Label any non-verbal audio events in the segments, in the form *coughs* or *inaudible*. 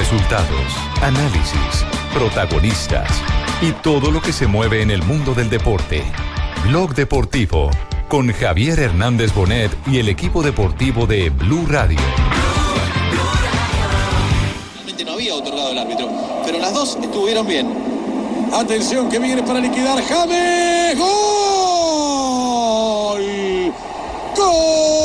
Resultados, análisis, protagonistas y todo lo que se mueve en el mundo del deporte. Blog Deportivo con Javier Hernández Bonet y el equipo deportivo de Blue Radio. Realmente no había otorgado el árbitro, pero las dos estuvieron bien. Atención que viene para liquidar James. ¡Gol! ¡Gol!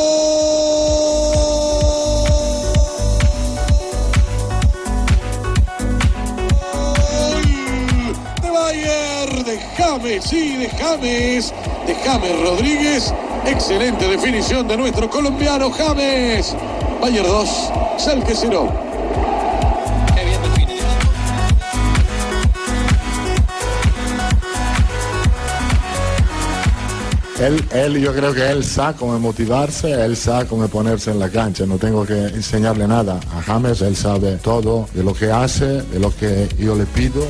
James, sí, de James, de James Rodríguez. Excelente definición de nuestro colombiano James. Bayer 2, Salque 0. Qué bien definido. Él, él, yo creo que él sabe cómo motivarse, él sabe cómo ponerse en la cancha. No tengo que enseñarle nada a James, él sabe todo de lo que hace, de lo que yo le pido.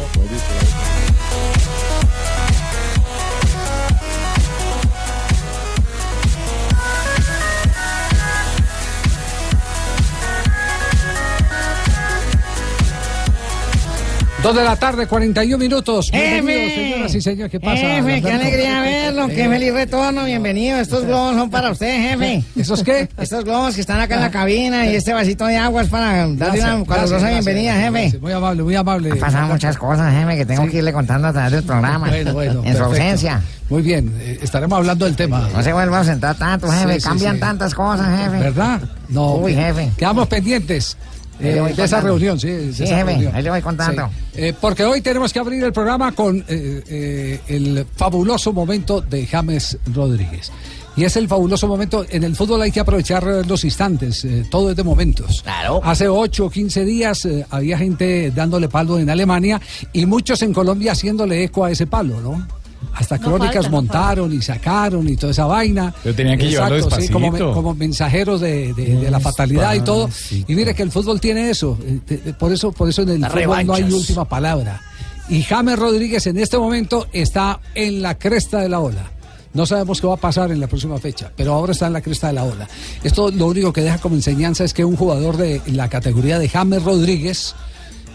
Dos de la tarde, 41 minutos. Bienvenidos, señoras y señores. ¿Qué pasa? Jefe, qué alegría verlo, qué feliz retorno, bienvenido. Estos globos son para usted, jefe. *laughs* ¿Esos qué? Estos globos que están acá en la cabina y este vasito de agua es para darle una calurosa bienvenida, jefe. Muy amable, muy amable. Han pasado muchas cosas, jefe, que tengo que irle contando a través del programa. Bueno, bueno, en su ausencia. Muy bien, eh, estaremos hablando del tema. No se vuelva a sentar tanto, jefe. Cambian tantas cosas, jefe. ¿Verdad? No. Uy, jefe. Quedamos pendientes eh, de esa reunión, sí. de Sí, esa jefe, reunión. ahí le voy contando. Sí. Eh, porque hoy tenemos que abrir el programa con eh, el fabuloso momento de James Rodríguez. Y es el fabuloso momento. En el fútbol hay que aprovechar los instantes. todo es de momentos. Claro. Hace 8 o 15 días había gente dándole palo en Alemania y muchos en Colombia haciéndole eco a ese palo, ¿no? Hasta crónicas falta, no montaron y sacaron y toda esa vaina. Pero tenían que llevarlo sí, como, como mensajeros de, de- de la fatalidad y todo. Y mire que el fútbol tiene eso. eh, Por eso, por eso en el Las fútbol no hay última palabra. Y James Rodríguez en este momento está en la cresta de la ola. No sabemos qué va a pasar en la próxima fecha, pero ahora está en la cresta de la ola. Esto lo único que deja como enseñanza es que un jugador de la categoría de James Rodríguez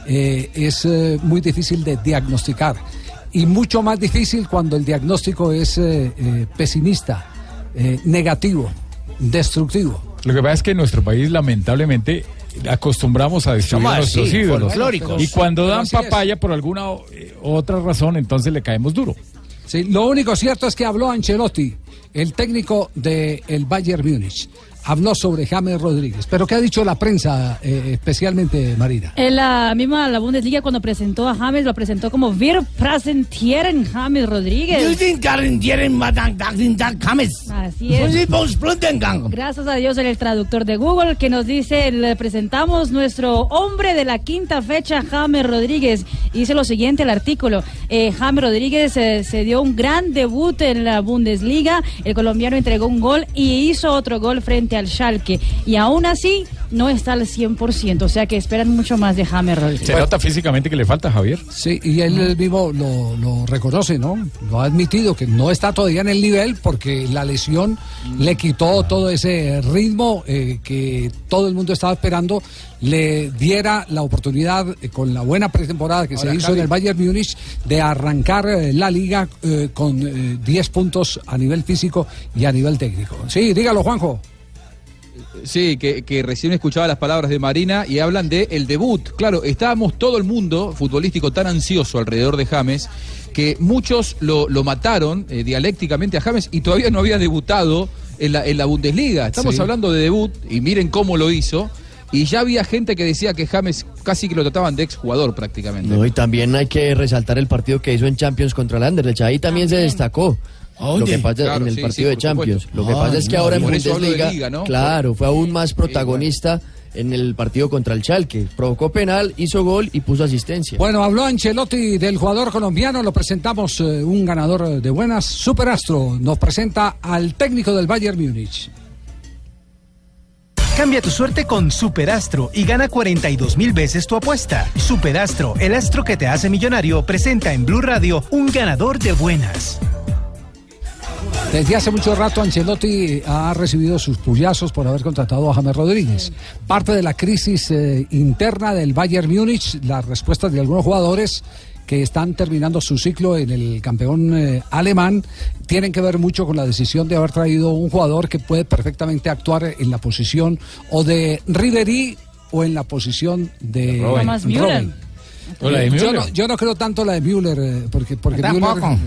eh, es eh, muy difícil de diagnosticar y mucho más difícil cuando el diagnóstico es eh, eh, pesimista, eh, negativo, destructivo. Lo que pasa es que en nuestro país, lamentablemente, acostumbramos a destruir a nuestros ídolos. folclóricos. Y cuando dan es. papaya por alguna eh, otra razón, entonces le caemos duro. Sí, lo único cierto es que habló Ancelotti, el técnico del Bayern Múnich. Habló sobre James Rodríguez. Pero ¿qué ha dicho la prensa, eh, especialmente Marina? En la misma la Bundesliga cuando presentó a James lo presentó como Wir präsentieren James Rodríguez. Así es. Gracias a Dios el traductor de Google que nos dice, le presentamos nuestro hombre de la quinta fecha, James Rodríguez. Dice lo siguiente el artículo, eh, James Rodríguez eh, se dio un gran debut en la Bundesliga, el colombiano entregó un gol y hizo otro gol frente al Schalke. Y aún así no está al 100%, o sea que esperan mucho más de James Rodríguez. ¿Se nota físicamente que le falta, Javier? Sí, y él mismo lo, lo reconoce, ¿no? Lo ha admitido, que no está todavía en el nivel porque la lesión le quitó todo ese ritmo eh, que todo el mundo estaba esperando, le diera la oportunidad, eh, con la buena pretemporada que se hizo Javi. en el Bayern Múnich, de arrancar eh, la liga eh, con eh, 10 puntos a nivel físico y a nivel técnico. Sí, dígalo, Juanjo. Sí, que, que recién escuchaba las palabras de Marina y hablan de el debut. Claro, estábamos todo el mundo futbolístico tan ansioso alrededor de James que muchos lo, lo mataron eh, dialécticamente a James y todavía no había debutado en la, en la Bundesliga. Estamos Sí. hablando de debut y miren cómo lo hizo. Y ya había gente que decía que James casi que lo trataban de exjugador prácticamente. No, y también hay que resaltar el partido que hizo en Champions contra el Anderlecht. Ahí también se destacó. Lo que pasa Claro, en el sí, partido sí, de Champions. supuesto. Lo que Ah, pasa es que no, ahora en Bundesliga, liga, ¿no? claro, fue aún más protagonista en el partido contra el Schalke. Provocó penal, hizo gol y puso asistencia. Bueno, habló Ancelotti del jugador colombiano, lo presentamos eh, un ganador de buenas, Superastro, nos presenta al técnico del Bayern Múnich. Cambia tu suerte con Superastro y gana 42 mil veces tu apuesta. Superastro, el astro que te hace millonario, presenta en Blue Radio un ganador de buenas. Desde hace mucho rato Ancelotti ha recibido sus puyazos por haber contratado a James Rodríguez. Parte de la crisis eh, interna del Bayern Múnich, las respuestas de algunos jugadores que están terminando su ciclo en el campeón eh, alemán tienen que ver mucho con la decisión de haber traído un jugador que puede perfectamente actuar en la posición o de Ribery o en la posición de la de Yo no, yo no creo tanto la de Müller, eh, porque, porque. Müller-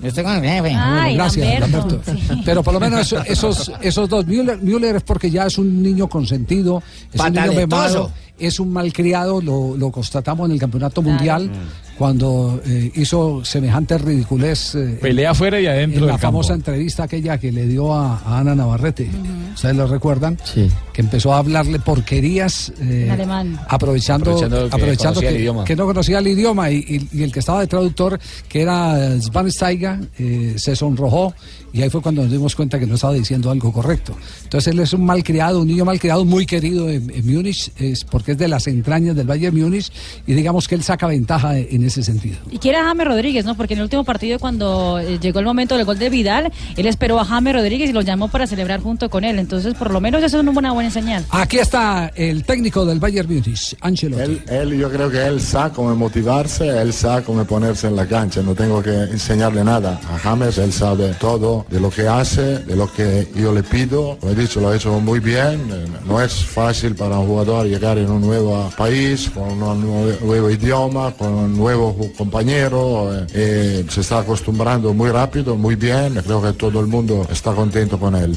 Yo estoy con el jefe. Ay, Gracias, Lamberto. Lamberto. Pero por lo menos eso- esos, esos dos. Müller, Müller es porque ya es un niño consentido, es un niño memado, es un malcriado, lo, lo constatamos en el campeonato mundial cuando eh, hizo semejante ridiculez. eh, Pelea afuera y adentro en la campo. famosa entrevista aquella que le dio a, a Ana Navarrete, ustedes lo recuerdan, Sí. que empezó a hablarle porquerías eh, En alemán. aprovechando, Aprovechando que aprovechando que, el idioma. que no conocía el idioma y, y- y el que estaba de traductor, que era Svansteiger, eh, se sonrojó y ahí fue cuando nos dimos cuenta que no estaba diciendo algo correcto. Entonces él es un malcriado, un niño malcriado muy querido en, en Múnich, es porque es de las entrañas del Bayern Múnich y digamos que él saca ventaja en ese sentido. Y quiere a James Rodríguez, ¿no? Porque en el último partido, cuando eh, llegó el momento del gol de Vidal, él esperó a James Rodríguez y lo llamó para celebrar junto con él. Entonces, por lo menos eso es una buena, buena señal. Aquí está el técnico del Bayern Múnich, Ancelotti. Él, él, yo creo que él sabe cómo motivarse, él sabe cómo ponerse en la cancha. No tengo que enseñarle nada a James, él sabe todo de lo que hace, de lo que yo le pido. Como he dicho, lo ha hecho muy bien. No es fácil para un jugador llegar en un nuevo país, con un nuevo, nuevo idioma, con un nuevo ju- compañero. eh, eh, se está acostumbrando muy rápido, muy bien. Creo que todo el mundo está contento con él.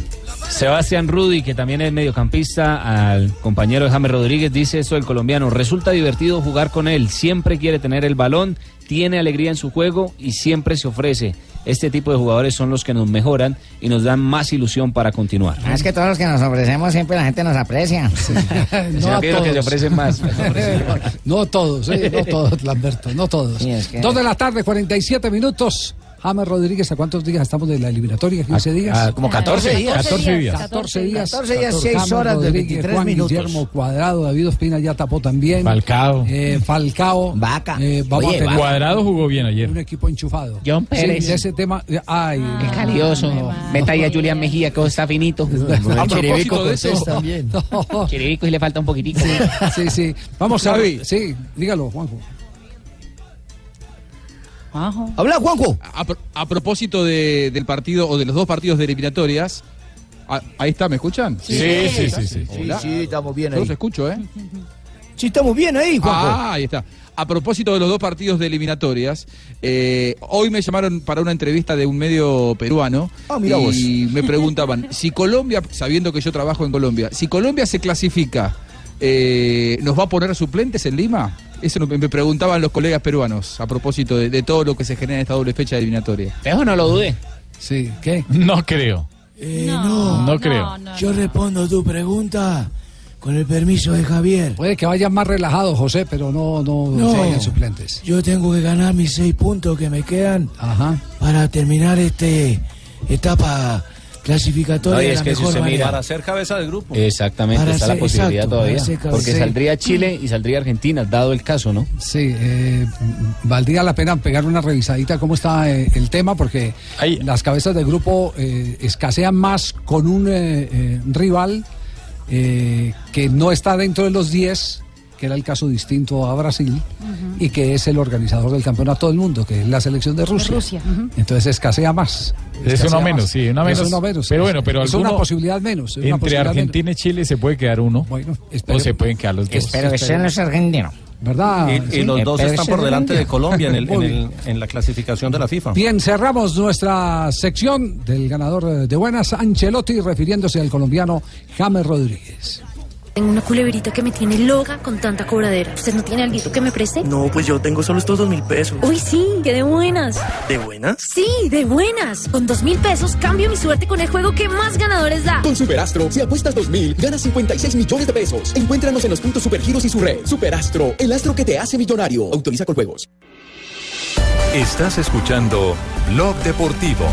Sebastián Rudy, que también es mediocampista, al compañero de James Rodríguez, dice esto el colombiano, resulta divertido jugar con él, siempre quiere tener el balón, tiene alegría en su juego y siempre se ofrece. Este tipo de jugadores son los que nos mejoran y nos dan más ilusión para continuar. Ah, Es que todos los que nos ofrecemos siempre la gente nos aprecia. *laughs* Sino *laughs* que los *laughs* que se ofrecen más. no todos, ¿eh? no todos, Lamberto, no todos. Sí, es que- Dos de la tarde, 47 minutos. James Rodríguez, ¿a cuántos días estamos de la eliminatoria? ¿15 días? ah, como 14 días. 14 días. 14 días. 14 días, 6 James horas de Rodríguez, 23 Juan minutos. Guillermo Cuadrado, David Ospina ya tapó también. Falcao. Eh, Falcao. Vaca. Eh, vamos Oye, a tener Cuadrado jugó bien ayer. un equipo enchufado. John Sí, Pérez. de ese tema. Ay, no. Calioso. Meta ahí a Julián Mejía, que está finito. *laughs* A propósito de eso, también. *laughs* No. Chiribico y le falta un poquitico. Sí, sí. Vamos a ver. Sí, dígalo, Juanjo. Juanjo. Habla, Juanjo. A, pro- a propósito de- del partido o de los dos partidos de eliminatorias, a- ahí está, ¿me escuchan? Sí, sí, sí, sí. Hola. estamos bien Yo los escucho, ¿eh? *laughs* Sí, estamos bien ahí, Ah, ahí está. A propósito de los dos partidos de eliminatorias, eh, hoy me llamaron para una entrevista de un medio peruano Ah, y me preguntaban *laughs* si Colombia, sabiendo que yo trabajo en Colombia, si Colombia se clasifica, eh, ¿nos va a poner suplentes en Lima? Eso me me preguntaban los colegas peruanos a propósito de, de todo lo que se genera en esta doble fecha de eliminatoria. Eso no lo dude. Sí, ¿qué? No creo. no, no creo. no, Yo no. respondo tu pregunta con el permiso de Javier. Puede que vayan más relajados, José, pero no, no, No. se vayan suplentes. Yo tengo que ganar mis seis puntos que me quedan Ajá. para terminar este etapa clasificatoria No, y de es la que si mejor usted mira- manera. ser cabeza del grupo. Exactamente, Para está la posibilidad exacto, todavía. para. Porque Sí. saldría Chile y saldría Argentina, dado el caso, ¿no? Sí, eh, valdría la pena pegar una revisadita cómo está eh, el tema, porque Ahí- las cabezas del grupo eh, escasean más con un eh, eh, rival eh, que no está dentro de los 10, que era el caso distinto a Brasil, y que es el organizador del campeonato del mundo, que es la selección de Rusia. Rusia, ujú. Entonces escasea más. Es uno menos, más. sí, una Es menos. uno menos. Pero bueno, pero es una alguno- posibilidad menos. es una Entre posibilidad Argentina y Chile se puede quedar uno. menos. Bueno, O espere- se pueden quedar los dos. Espero que sea no es argentino. ¿Verdad? Y, y los dos Pero están ese por es delante Colombia. de Colombia en, el- en el- en la clasificación de la FIFA. Bien, cerramos nuestra sección del ganador eh, de buenas, Ancelotti, refiriéndose al colombiano James Rodríguez. Tengo una culebrita que me tiene loca con tanta cobradera. ¿Usted no tiene algo que me preste? No, pues yo tengo solo estos dos mil pesos. Uy, sí, que de buenas. ¿De buenas? Sí, de buenas. Con dos mil pesos cambio mi suerte con el juego que más ganadores da. Con Superastro, si apuestas 2000, ganas 56 millones de pesos. Encuéntranos en los puntos Supergiros y su red. Superastro, el astro que te hace millonario. Autoriza con juegos. Estás escuchando Blog Deportivo.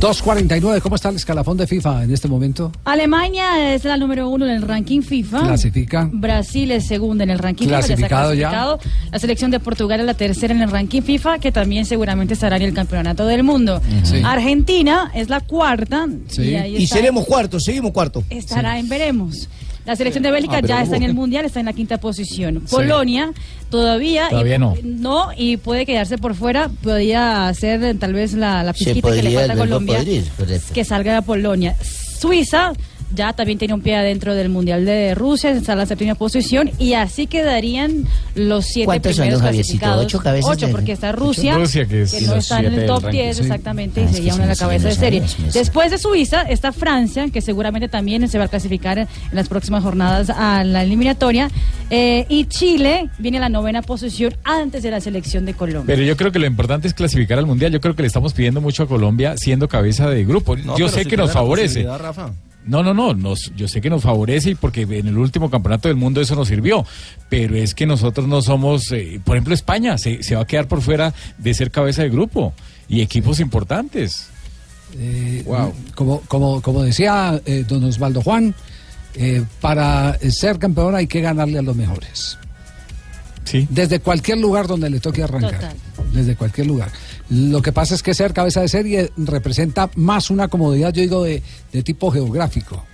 2.49, ¿cómo está el escalafón de FIFA en este momento? Alemania es la número uno en el ranking FIFA. Clasifica. Brasil es segunda en el ranking Clasificado FIFA. ya. La selección de Portugal es la tercera en el ranking FIFA, que también seguramente estará en el campeonato del mundo. Sí. Argentina es la cuarta. Y, ahí Y seremos cuartos, seguimos cuarto. estará en veremos. La selección de Bélgica Ah, ya está en el mundial, está en la quinta posición. Polonia todavía, Todavía y, no. no y puede quedarse por fuera, podría ser eh, tal vez la, la pizquita que le podría, falta a Colombia correcto. que salga de Polonia. Suiza ya también tiene un pie adentro del mundial de Rusia, está en la séptima posición y así quedarían los siete ¿Cuántos son, primeros don Javiercito? clasificados. ¿Ocho cabezas Ocho, porque está Rusia, Ocho. Rusia, que es no los está en el top ranking, 10 sí. exactamente Ah, y sería una de la sí, cabeza sí, de serie. Después de Suiza está Francia, que seguramente también se va a clasificar en las próximas jornadas a la eliminatoria. Eh, y Chile viene a la novena posición antes de la selección de Colombia. Pero yo creo que lo importante es clasificar al mundial. Yo creo que le estamos pidiendo mucho a Colombia siendo cabeza de grupo. No, yo sé si que nos favorece. Rafa. No, no, no, nos, yo sé que nos favorece y porque en el último campeonato del mundo eso nos sirvió, pero es que nosotros no somos, eh, por ejemplo, España se, se va a quedar por fuera de ser cabeza de grupo y equipos importantes. Eh, como, como, como decía eh, don Osvaldo Juan, eh, para ser campeón hay que ganarle a los mejores. Sí. Desde cualquier lugar donde le toque arrancar. Total. Desde cualquier lugar. Lo que pasa es que ser cabeza de serie representa más una comodidad, yo digo, de, tipo geográfico.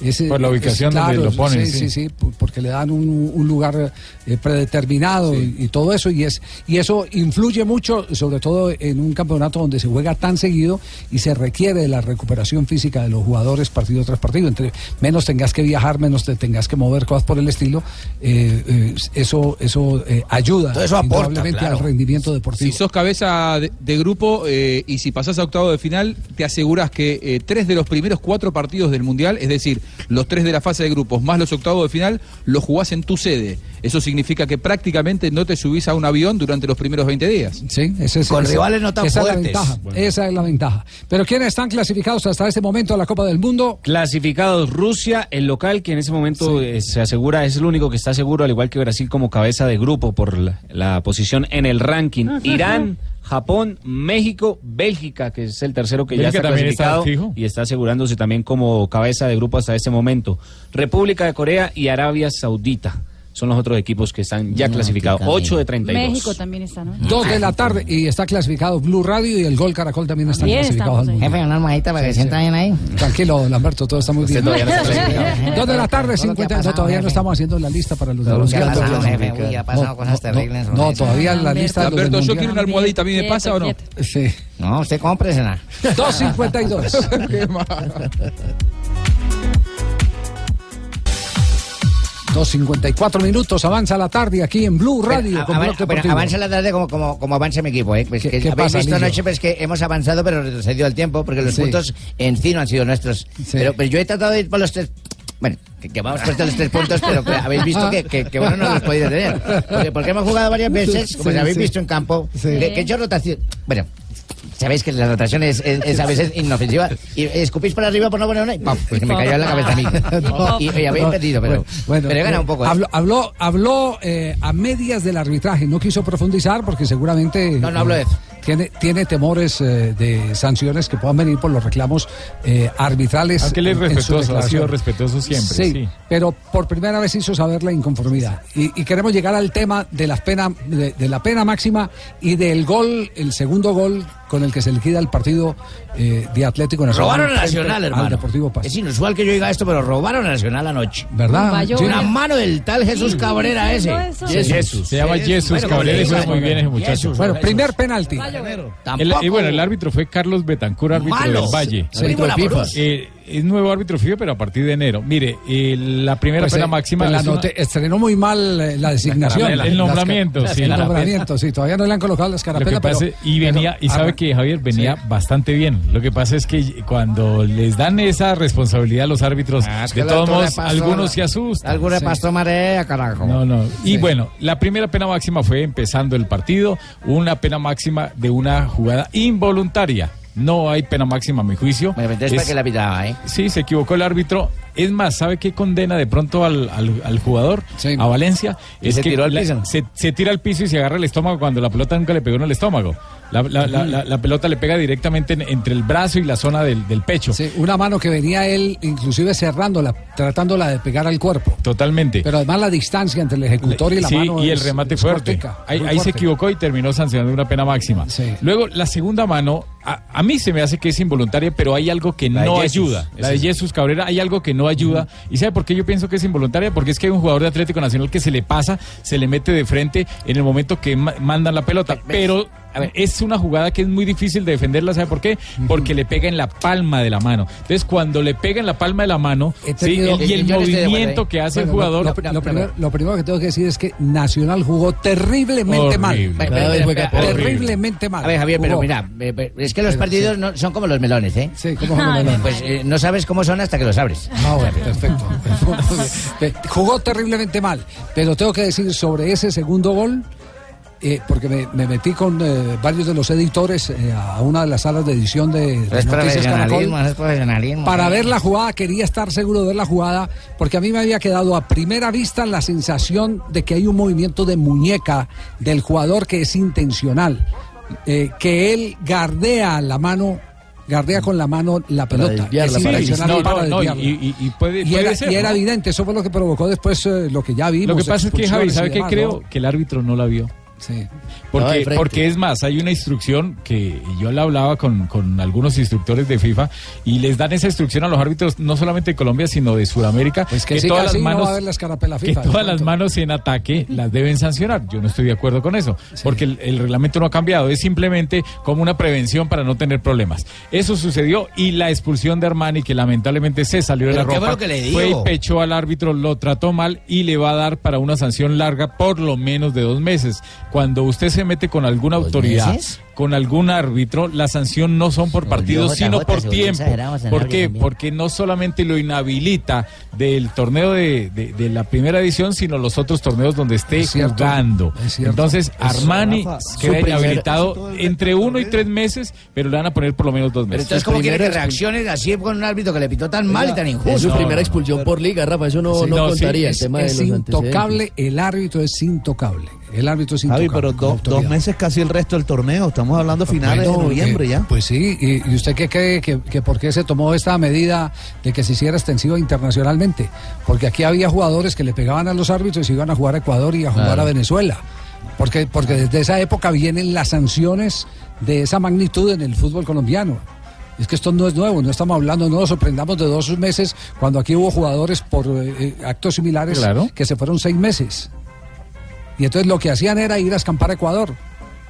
Es, Por la es ubicación donde lo ponen, Sí, sí, sí. porque le dan un, un lugar eh, predeterminado y, y todo eso. Y, es, y eso influye mucho, sobre todo en un campeonato donde se juega tan seguido y se requiere de la recuperación física de los jugadores partido tras partido. Entre menos tengas que viajar, menos te tengas que mover, cosas por el estilo. eh, eh, eso eso eh, ayuda Todo eso aporta, indudablemente claro. al rendimiento deportivo. Si sos cabeza de, de grupo eh, y si pasás a octavo de final, te aseguras que eh, tres de los primeros cuatro partidos del Mundial, es decir, los tres de la fase de grupos más los octavos de final, los jugás en tu sede. Eso significa que prácticamente no te subís a un avión durante los primeros 20 días. Sí, ese es- Con ese- rivales no tan esa fuertes. Es la ventaja, Esa es la ventaja. Pero ¿quiénes están clasificados hasta este momento a la Copa del Mundo? Clasificados Rusia, el local que en ese momento eh, se asegura, es el único que está seguro, al igual que Brasil como cabeza de grupo por la, la posición en el ranking. Irán, Japón, México, Bélgica, que es el tercero que ya Bélgica está está clasificado fijo. y está asegurándose también como cabeza de grupo hasta este momento. República de Corea y Arabia Saudita son los otros equipos que están ya No, clasificados. qué camino. 8 de 32. México también está, ¿no? Dos de la tarde y está clasificado Blue Radio y el Gol Caracol también están También clasificados al. Jefe, una almohadita para que se sientan bien ahí. Tranquilo, Lamberto, todo está muy bien. todavía no está *laughs* clasificado. Dos de la tarde, Todo lo que ha 50. no, pasado, todavía no estamos haciendo la lista para los de los que ha pasado, No, jefe. Uy, ha pasado no, cosas no, terribles. No, hombre. todavía la lista de los Alberto, del yo quiero una almohadita, ¿a mí me pasa o no? Sí. No, usted cómpresela. 2.52. *laughs* Qué mal. 2.54 minutos, avanza la tarde aquí en Blue Radio. Pero, avan- pero avanza la tarde como, como, como avanza mi equipo, ¿eh? Pues ¿Qué- que qué habéis pasa, visto anoche pues que hemos avanzado, pero retrocedido el tiempo, porque los Sí. puntos en sí no han sido nuestros. Pero, pero yo he tratado de ir por los tres. Bueno, que, que vamos por los tres puntos, pero que habéis visto que, que, que bueno no los podéis tener. Porque, porque hemos jugado varias veces, como Sí, habéis visto en campo, que he hecho rotación. Bueno. Sabéis que la rotación es, es- es a veces inofensiva. Y escupís por arriba por no poner una y ¡pam! Pues me cayó en la cabeza a mí. *laughs* Y, y habéis No, perdido, pero, bueno, pero he ganado eh, un poco. ¿eh? Habló, habló, habló, eh, a medias del arbitraje, no quiso profundizar porque seguramente No, no hablo de eh, eso. tiene, tiene temores eh, de sanciones que puedan venir por los reclamos eh, arbitrales. Aunque él es respetuoso, ha sido respetuoso siempre. Sí, Sí. pero por primera vez hizo saber la inconformidad. Y, y queremos llegar al tema de, las pena, de, de la pena máxima y del gol, el segundo gol con el que se liquida el partido eh, de Atlético Nacional. Robaron al frente Nacional, al hermano. Deportivo Pasto. Es inusual que yo diga esto, pero robaron al Nacional anoche. ¿Verdad? Sí. Una mano del tal Jesús Cabrera ese. eso? Jesús. Se llama Jesús Bueno, Cabrera le juega muy bien ese muchacho. Jesús, Bueno, Jesús. primer penalti. El- Tampoco. y bueno, el árbitro fue Carlos Betancur, árbitro Malo. del Valle. De FIFA. Eh, es nuevo árbitro FIFA, pero a partir de enero. Mire, eh, la primera Pues, pena eh, máxima pues la noté- estrenó muy mal eh, la designación. El nombramiento, sí. El nombramiento, sí. Todavía no le han colocado las carapelas, pero... y venía, y sabe ah, que Javier venía bastante bien. Lo que pasa es que cuando les dan esa responsabilidad a los árbitros, Ah, es que de todos modos, pasó- algunos se asustan. Algún repasto marea, carajo. No, no. Y bueno, la primera pena máxima fue empezando el partido, una pena máxima de una jugada involuntaria. No hay pena máxima a mi juicio. ¿para Es- qué la pitaba, eh? Sí, se equivocó el árbitro. Es más, ¿sabe qué condena de pronto al, al- al jugador, a Valencia? ¿Y Es se que tiró al la- piso? Se, se tira al piso y se agarra el estómago cuando la pelota nunca le pegó en el estómago. La, la- la- la- la pelota le pega directamente en- entre el brazo y la zona del, del pecho. Sí, una mano que venía él inclusive cerrándola, tratándola de pegar al cuerpo. Totalmente. Pero además la distancia entre el ejecutor y la sí, mano y el es- remate fuerte. cortica, ahí ahí se fuerte. equivocó y terminó sancionando una pena máxima. Luego, la segunda mano, a, a mí se me hace que es involuntaria, pero hay algo que La no ayuda. La de Jesús Cabrera, hay algo que no ayuda. ¿Y sabe por qué yo pienso que es involuntaria? Porque es que hay un jugador de Atlético Nacional que se le pasa, se le mete de frente en el momento que ma- mandan la pelota. Pero es una jugada que es muy difícil de defenderla, ¿sabe por qué? Porque le pega en la palma de la mano. Entonces, cuando le pega en la palma de la mano, sí, el- y el movimiento que hace Bueno, el jugador... Lo, lo primero, lo primero que tengo que decir es que Nacional jugó terriblemente Horrible. mal. Pero, pero, pero, pero, horrible. terriblemente mal. A ver, Javier, pero Jugó. mira, eh, eh, es que los Pero partidos sí. no, son como los melones, ¿eh? Sí, como los melones. Pues eh, no sabes cómo son hasta que los abres. Ah, bueno, perfecto. *laughs* Jugó terriblemente mal, pero tengo que decir sobre ese segundo gol, eh, porque me, me metí con eh, varios de los editores eh, a una de las salas de edición de, de Es Noticias profesionalismo, Caracol. es profesionalismo. Para ver la jugada, quería estar seguro de ver la jugada, porque a mí me había quedado a primera vista la sensación de que hay un movimiento de muñeca del jugador que es intencional, eh, que él gardea la mano, gardea con la mano la pelota. y- era, ser, y era ¿no? evidente, eso fue lo que provocó después eh, lo que ya vimos. Lo que pasa es que, Javi, ¿sabe qué creo? ¿no? Que el árbitro no la vio. Sí. No, Porque, porque es más, hay una instrucción que yo la hablaba con, con algunos instructores de FIFA y les dan esa instrucción a los árbitros no solamente de Colombia, sino de Sudamérica. Pues que sí, todas las no manos, va a haber la escarapela que FIFA, de todas las manos en ataque las deben sancionar. Yo no estoy de acuerdo con eso, porque el, el reglamento no ha cambiado, es simplemente como una prevención para no tener problemas. Eso sucedió y la expulsión de Armani, que lamentablemente se salió de la ¿Pero qué fue ropa, que fue y pechó al árbitro, lo trató mal y le va a dar para una sanción larga por lo menos de dos meses. Cuando usted se mete con alguna autoridad, meses? con algún árbitro, la sanción no son por partidos, JJ, sino por tiempo. ¿Por qué? también. Porque no solamente lo inhabilita del torneo de, de- de la primera edición, sino los otros torneos donde esté Es cierto, jugando. es. Entonces, Armani queda inhabilitado entre uno y tres meses, pero le van a poner por lo menos dos Pero meses. entonces, ¿cómo quiere que reaccione así con un árbitro que le pitó tan mal y tan injusto? Es su No, primera no, expulsión por liga, Rafa. Eso no, Sí, no, no, sí, contaría es, el tema es de los intocable, el árbitro es intocable. El árbitro es. Javi, pero do- dos meses casi el resto del torneo. Estamos hablando finales Bueno, de noviembre eh, ya. Pues sí, y, y usted qué cree que, que por qué se tomó esta medida de que se hiciera extensiva internacionalmente? Porque aquí había jugadores que le pegaban a los árbitros y iban a jugar a Ecuador y a jugar Claro. a Venezuela. Porque, porque desde esa época vienen las sanciones de esa magnitud en el fútbol colombiano. Es que esto no es nuevo, no estamos hablando, no nos sorprendamos de dos meses cuando aquí hubo jugadores por eh, eh, actos similares Claro. que se fueron seis meses. Y entonces lo que hacían era ir a escampar a Ecuador.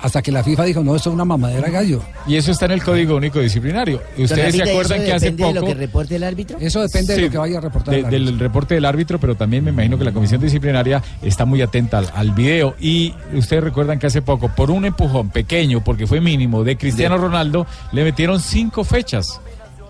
Hasta que la FIFA dijo, no, esto es una mamadera de gallo. Y eso está en el Código Único Disciplinario. ¿Y ¿Ustedes se acuerdan que hace poco... de lo que reporte el árbitro? Eso depende Sí, de lo que vaya a reportar. de- el árbitro. del reporte del árbitro, pero también me imagino que la comisión disciplinaria está muy atenta al, al video. Y ustedes recuerdan que hace poco, por un empujón pequeño, porque fue mínimo, de Cristiano Ronaldo, le metieron cinco fechas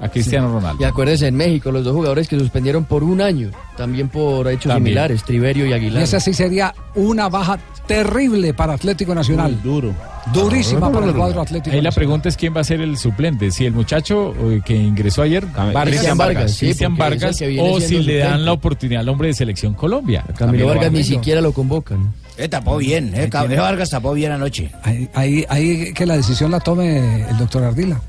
a Cristiano Ronaldo. Y acuérdese, en México, los dos jugadores que suspendieron por un año, también por hechos También. similares, Triverio y Y Aguilar. esa sí sería una baja terrible para Atlético Nacional. duro. Durísima para el cuadro Atlético Ahí la pregunta es quién va a ser el suplente, si el muchacho eh, que ingresó ayer, Vargas, Cristian Vargas, sí, Cristian Vargas, o si le dan suplente. la oportunidad al hombre de selección Colombia. Camilo Vargas ni siquiera lo convocan. Eh, tapó bien, eh, Camilo Vargas tapó bien anoche. Ahí, ahí, ahí que la decisión la tome el doctor Ardila.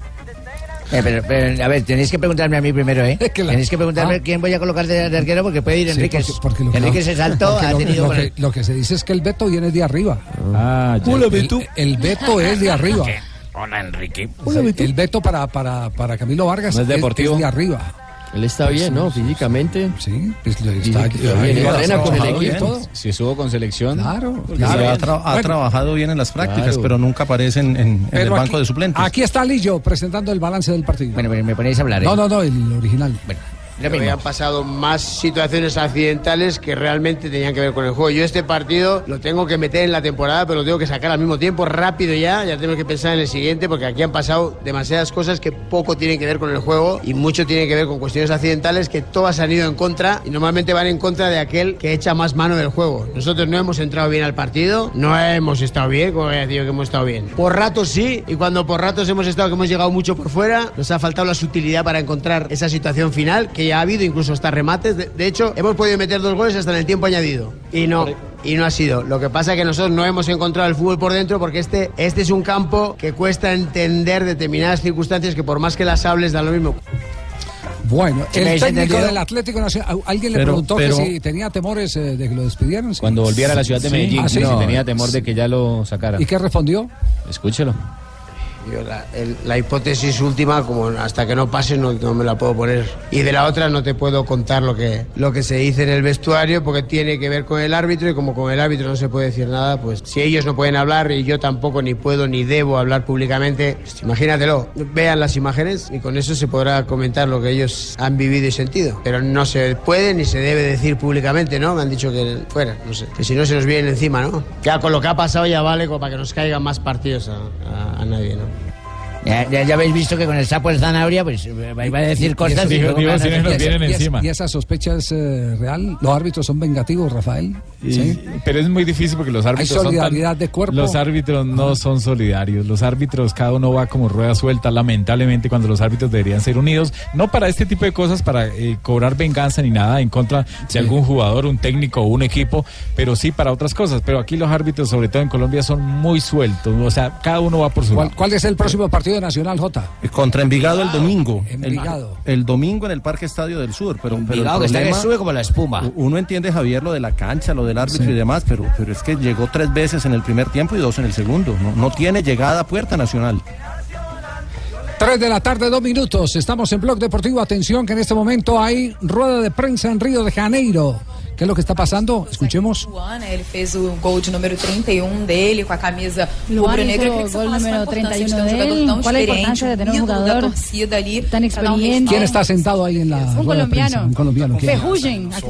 Eh, pero, pero, a ver, tenéis que preguntarme a mí primero, ¿eh? *laughs* Tenéis que preguntarme Ah. quién voy a colocar de, de arquero porque puede ir Sí, Enríquez. porque- porque lo que- Enríquez se saltó, ha tenido... lo que, el- lo que se dice es que el veto viene de arriba. Ah, ya. el, el veto es de arriba. Hola, Enrique. O sea, el veto para, para, para Camilo Vargas ¿No es deportivo? es de arriba. Él está bien, ¿no? Físicamente. Sí, pues lo está bien, ahí entrena con el equipo. Si estuvo con selección. Claro, ha, tra- ha Bueno, trabajado bien en las prácticas, Claro. pero nunca aparece en, en- en el banco aquí- de suplentes. Aquí está Lillo presentando el balance del partido. Bueno, pero me ponéis a hablar, ¿eh? no, no, no, el original. Bueno. Habían pasado más situaciones accidentales que realmente tenían que ver con el juego. Yo este partido lo tengo que meter en la temporada, pero lo tengo que sacar al mismo tiempo, rápido ya, ya tengo que pensar en el siguiente, porque aquí han pasado demasiadas cosas que poco tienen que ver con el juego y mucho tiene que ver con cuestiones accidentales que todas han ido en contra y normalmente van en contra de aquel que echa más mano del juego. Nosotros no hemos entrado bien al partido, no hemos estado bien, como he dicho que hemos estado bien. Por ratos sí, y cuando por ratos hemos estado que hemos llegado mucho por fuera, nos ha faltado la sutilidad para encontrar esa situación final, que ya ha habido incluso hasta remates. De, de hecho, hemos podido meter dos goles hasta en el tiempo añadido. Y no. Y no ha sido. Lo que pasa es que nosotros no hemos encontrado el fútbol por dentro porque este, este es un campo que cuesta entender determinadas circunstancias que por más que las hables da lo mismo. Bueno, ¿Sí me el técnico entendido? del Atlético Nacional, alguien le preguntó pero- que si tenía temores eh, de que lo despidieran. ¿sí? Cuando volviera a la ciudad de Sí. Medellín, Ah, sí. si tenía temor de que ya lo sacaran. ¿Y qué respondió? Escúchelo. Yo la, el- la hipótesis última, como hasta que no pase, no, no me la puedo poner. Y de la otra no te puedo contar lo que, lo que se dice en el vestuario porque tiene que ver con el árbitro y como con el árbitro no se puede decir nada, pues si ellos no pueden hablar y yo tampoco ni puedo ni debo hablar públicamente, pues, imagínatelo. Vean las imágenes y con eso se podrá comentar lo que ellos han vivido y sentido. Pero no se puede ni se debe decir públicamente, ¿no? Me han dicho que fuera, no sé. Que si no se nos viene encima, ¿no? Ya con lo que ha pasado ya vale como para que nos caigan más partidos a, a- a nadie, ¿no? Ya, ya- ya habéis visto que con el sapo el zanahoria, pues eh, iba a decir cosas y, hacer- y es- ¿Y esa sospecha es eh, real? ¿Los árbitros son vengativos, Rafael? ¿Sí? Pero es muy difícil porque los árbitros son tan- solidaridad de cuerpo. Los árbitros no son solidarios. Los árbitros, cada uno va como rueda suelta, lamentablemente, cuando los árbitros deberían ser unidos. No para este tipo de cosas, para eh, cobrar venganza ni nada en contra de algún jugador, un técnico o un equipo, pero sí para otras cosas. Pero aquí los árbitros, sobre todo en Colombia, son muy sueltos. O sea, cada uno va por su ¿Cuál, lado. cuál es el próximo partido de Nacional, J? Contra Envigado el domingo. Envigado. El, el domingo en el Parque Estadio del Sur. Pero, pero el Envigado, que está que problema- sube como la espuma. Uno entiende, Javier, lo de la cancha, lo del árbitro Sí. y demás, pero, pero es que llegó tres veces en el primer tiempo y dos en el segundo. No, no tiene llegada a puerta nacional. 3 de la tarde, dos minutos. Estamos en Blog Deportivo. Atención, que en este momento hay rueda de prensa en Río de Janeiro. ¿Qué es lo que está pasando? Escuchemos. Luan, né? Ele fez o gol de número 31 dele com a camisa rubro-negra. gol número qual a importância de 31 ter um de tão ¿Cuál es la importancia de tener un jugador ali, tan um experiente? ¿Quién está sentado ahí en la Un colombiano. Un colombiano. aquí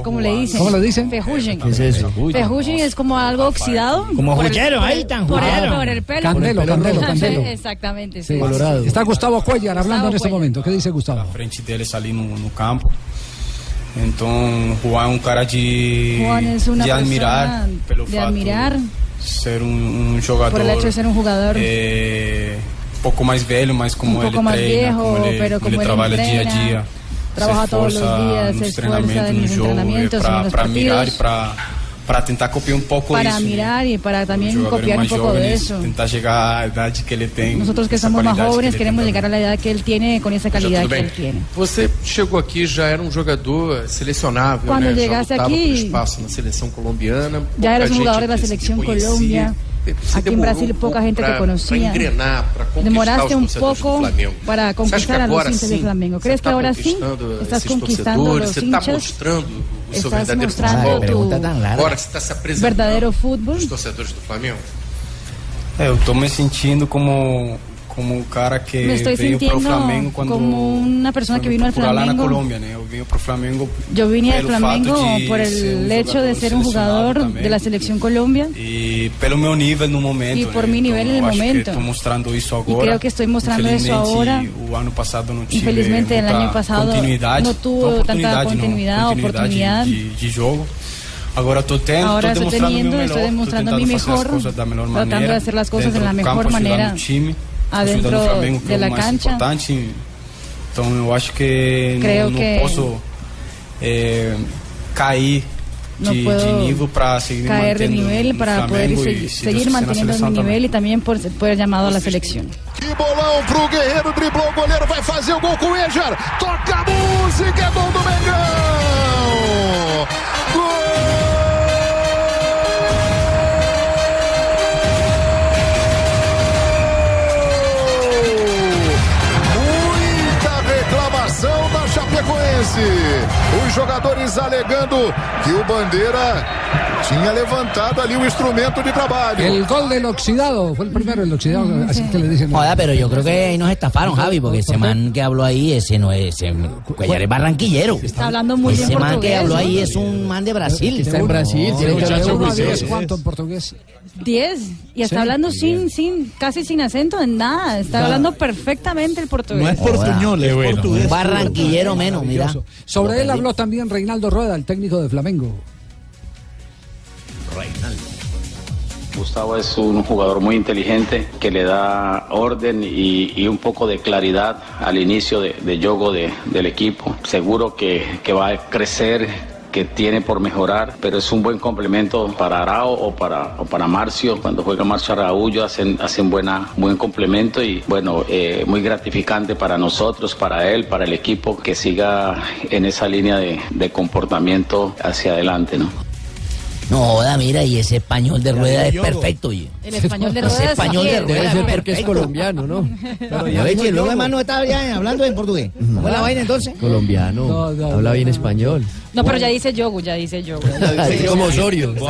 como le dicen. ¿Cómo le dicen? Ferrugem. ¿Qué es eso? Ferrugem es como algo oxidado. Como joyero, ahí tan joyero. por el pelo. Candelo, Candelo, *laughs* Candelo. Exactamente. Está Gustavo Cuellar hablando en este Cuellar. momento. ¿Qué dice Gustavo? frente deles ali no, no campo. Então, Juan é um cara de, de admirar pelo de fato admirar ser um, um jogador por el hecho de ser un jugador. é, um pouco mais velho, mas como Un ele treina, viejo, como ele, como ele él trabalha dia a dia, trabaja se todos esforça días, se nos esfuerza treinamentos, en no los jogo, los para mirar e para para tentar copiar um pouco para isso. né? mirar y para Os también jogadores copiar un mais poco de jovens, eso. tentar chegar à idade que ele tem. Nosotros que essa somos más qualidade que jóvenes ele queremos tem llegar a la edad que él tiene con esa calidad tudo que bem? él tiene. Você chegou aqui já era um jogador selecionável, Quando né? Já llegaste lutava aqui, por espaço na seleção colombiana. Ya Pouca eres un gente jugador de la aqui conhecia. Aquí en Brasil um poca pouco gente pra- te conocía. Pra engrenar, para conquistar Demoraste un do poco Flamengo. para conquistar a los agora hinchas del sim, Flamengo. você ¿Crees que tá ahora sí conquistando estás esses conquistando torcedores, los você está mostrando o seu Estás verdadeiro mostrando futebol. tu. Agora você está se apresentando verdadero fútbol. os torcedores do Flamengo. É, eu tô me sentindo como como o cara que Me estoy veio pro Flamengo quando como una persona que vino al Flamengo. Colômbia, né? Eu vim pro Flamengo Yo vine al Flamengo por el hecho de ser un jugador de la selección Colombia pelo meu nível no momento. y por né? mi nivel en el momento. mostrando Y creo que estoy mostrando eso ahora. O Infelizmente el año pasado no tuvo tanta continuidad, oportunidad. de, de jogo. Agora estou tendo, Ahora estou estoy demonstrando o meu teniendo, melhor, estoy tô demostrando tentando mi mejor, tratando de hacer las cosas de la manera adentro o Flamengo, que de é la o mais cancha. importante. Então eu acho que Creo não, que não posso eh, cair No de, puedo de nível para seguir caer de nivel no para poder e, seguir quiser, na manteniendo seleção mi também. por poder llamado a la selección. Que bolão pro Guerreiro, driblou o goleiro, vai fazer o gol com o Ejar. Toca a música, é gol do Mengão! Muita Chapecoense. Os jogadores alegando que o Bandeira Tinha levantado ali o instrumento de trabalho. El gol del oxidado, fue el primero el oxidado, así que le dicen. Joda, pero yo creo que ahí nos estafaron, Javi, porque ese man que habló ahí, ese no es, ese Cuellar es barranquillero. Está hablando muy bien Ese man que portugués, habló ¿no? ahí es un man de Brasil. Está en Brasil, tiene que portugués. diez, ¿Cuánto en portugués? 10 y está Sí. hablando sin, sin, casi sin acento en nada. Está Nada. hablando perfectamente el portugués. No es portuñol, es portugués. Un barranquillero menos, mira. Sobre él habló también Reinaldo Rueda, el técnico de Flamengo. Gustavo es un jugador muy inteligente que le da orden y, y un poco de claridad al inicio de, de juego de- del equipo. Seguro que, que va a crecer, que tiene por mejorar, pero es un buen complemento para Arao o para, para Marcio. Cuando juega Marcio Araújo hacen, hacen buena, buen complemento y bueno, eh, muy gratificante para nosotros, para él, para el equipo, que siga en esa línea de, de comportamiento hacia adelante. ¿no? No, joda, mira, y ese español de rueda es perfecto, oye. El español de Ese ruedas. español de rueda Debe es ser porque es colombiano, ¿no? Ya ves que luego además no está ya hablando en portugués. ¿Cómo es la vaina entonces? Colombiano. No, no, Habla bien no. español. No, pero ya dice yogu, ya dice yogu. *laughs* Como Osorio. Pero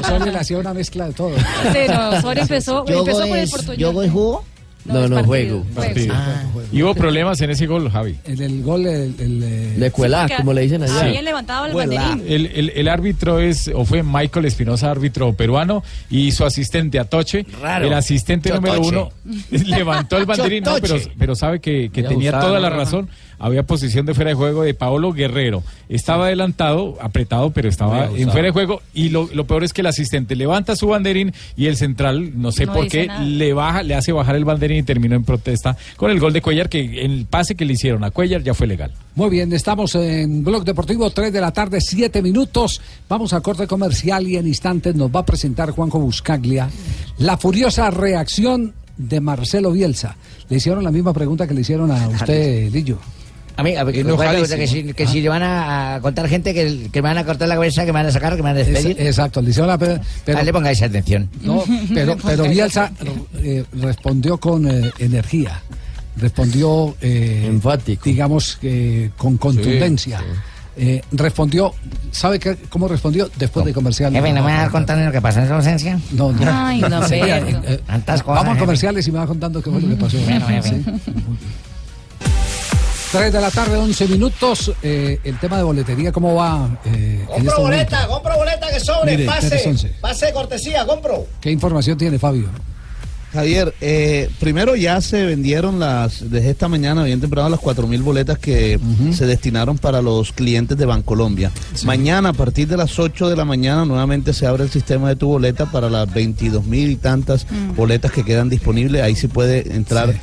Osorio le hacía una mezcla de todo. Sí, no, Osorio empezó, ¿Yogo empezó con el portugués. ¿Yogo es jugo? No, no, juego. Partido. Ah. Y hubo problemas en ese gol, Javi. En el gol, el, el, eh, De cuelá, porque como le dicen allá. Habían levantado el banderín. El, el- el árbitro es, o fue Michael Espinosa, árbitro peruano, y su asistente Atoche. Raro. El asistente número Chotoche. uno *laughs* levantó el banderín, no, pero, pero sabe que, que tenía toda la ¿no? Había posición de fuera de juego de Paolo Guerrero. Estaba adelantado, apretado, pero estaba Muy en fuera de juego. Y lo, lo peor es que el asistente levanta su banderín y el central, no sé No por qué, nada. le baja, le hace bajar el banderín y terminó en protesta con el gol de Cuellar, que el pase que le hicieron a Cuellar ya fue legal. Muy bien, estamos en Blog Deportivo, 3 de la tarde, 7 minutos. Vamos a corte comercial y en instantes nos va a presentar Juanjo Buscaglia la furiosa reacción de Marcelo Bielsa. Le hicieron la misma pregunta que le hicieron a *laughs* usted, Lillo. A mí, a ver, que, Enojadísimo. que si, que si le van a, contar gente que, que me van a cortar la cabeza, que me van a sacar, que me van a Es- despedir. exacto, le hicieron la pero, Ah, le pongáis atención. no, pero, pero *laughs* Bielsa eh, respondió con eh, energía, respondió, eh, Enfático. digamos, que con contundencia. Eh, respondió, ¿sabe qué, cómo respondió? Después de comercial. Jefe, ¿no me va a dar contando lo que pasó en su ausencia? No, no. Ay, no, *laughs* Sí, pero- eh, eh, Tantas cosas, Vamos a jefe. comerciales y me va contando qué fue lo que pasó. Bueno, jefe. Sí. 3 de la tarde, 11 minutos. Eh, el tema de boletería, ¿cómo va? eh, en este momento? compro boleta que sobre, Mire, once. pase, cortesía, compro. ¿Qué información tiene Fabio? Javier, eh, primero ya se vendieron las, desde esta mañana, bien temprano, las 4.000 boletas que se destinaron para los clientes de Bancolombia. Mañana, a partir de las 8 de la mañana, nuevamente se abre el sistema de tu boleta para las 22.000 y tantas boletas que quedan disponibles. Ahí sí puede entrar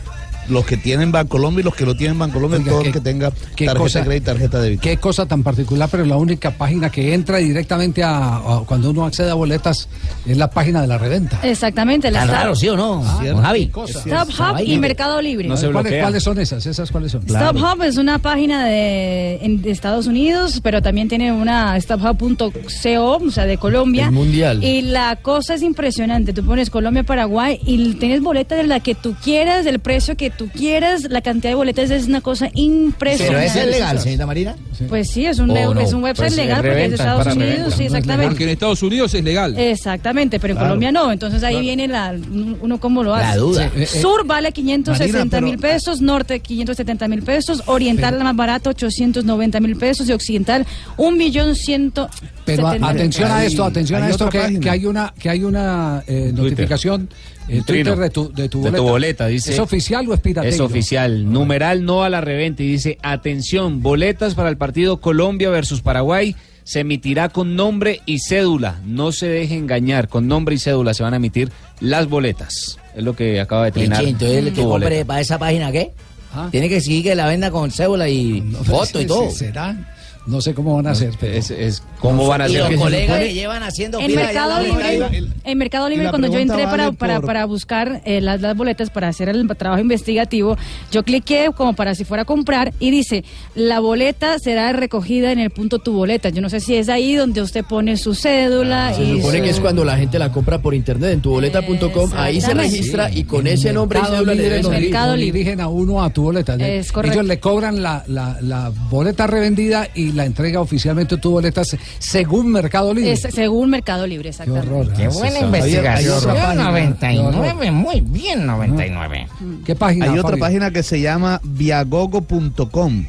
los que tienen Bancolombia y los que no tienen Bancolombia, Oiga, todo qué- el que tenga tarjeta cosa- de crédito y tarjeta de débito. Qué cosa tan particular, pero la única página que entra directamente a, a- cuando uno accede a boletas es la página de la reventa. Exactamente, la Stop- raro, ¿sí o no? Ah, Javi. Stop Hub y Mercado Libre. No se ¿Cuáles, cuáles son esas? ¿Esas cuáles son? Stop Hub es una página de, en- de Estados Unidos, pero también tiene una StopHub.co, o sea, de Colombia. El mundial. Y la cosa es impresionante. Tú pones Colombia, Paraguay y tienes boletas de la que tú quieras, del precio que tú quieras. La cantidad de boletas es una cosa Pero impresionante. ese es legal, señorita Marina. Pues sí, es un, es un website Pues, legal porque es de Estados Unidos, reventa. sí, exactamente. Porque en Estados Unidos es legal. Exactamente, pero en Claro. Colombia no. Entonces ahí viene la, uno cómo lo La hace. duda. Sí, eh, eh, Sur vale 560 Marina, mil pero- pesos, norte 570 mil pesos, oriental más barato 890 mil pesos y occidental un millón ciento Pero atención a esto, atención a esto que, que hay una que hay una eh, notificación Trino. Twitter de tu, de tu De boleta. tu boleta, dice. ¿Es oficial o es? Es oficial. Numeral no a la reventa y dice, atención, boletas para el partido Colombia versus Paraguay se emitirá con nombre y cédula. No se deje engañar, con nombre y cédula se van a emitir las boletas. Es lo que acaba de trinar. Entonces, entonces el que compre para esa página, ¿qué? Ah. Tiene que seguir que la venda con cédula y foto y todo. sí, ¿Será? No sé cómo van a hacer. pero- Es, es- ¿Cómo van a hacer? los que- colegas le llevan haciendo En Mercado la- Libre, en Mercado Libre cuando yo entré para, vale para, por- para buscar eh, las, las boletas para hacer el trabajo investigativo, yo cliqué como para si fuera a comprar y dice, la boleta será recogida en el punto tu boleta. Yo no sé si es ahí donde usted pone su cédula Se y supone su- que es cuando la gente la compra por internet en tuboleta.com, ahí se registra y con En ese nombre y Mercado cédula Libre salir. lo dirigen a uno a tu boleta. Es correcto. Ellos le cobran la, la, la boleta revendida y la entrega oficialmente de tu boletas según Mercado Libre. Es según Mercado Libre, exactamente. horror, Qué ¿eh? buena investigación. hay otra página. 99, muy bien, 99. ¿Qué página? Hay otra Fabio? página que se llama viagogo.com.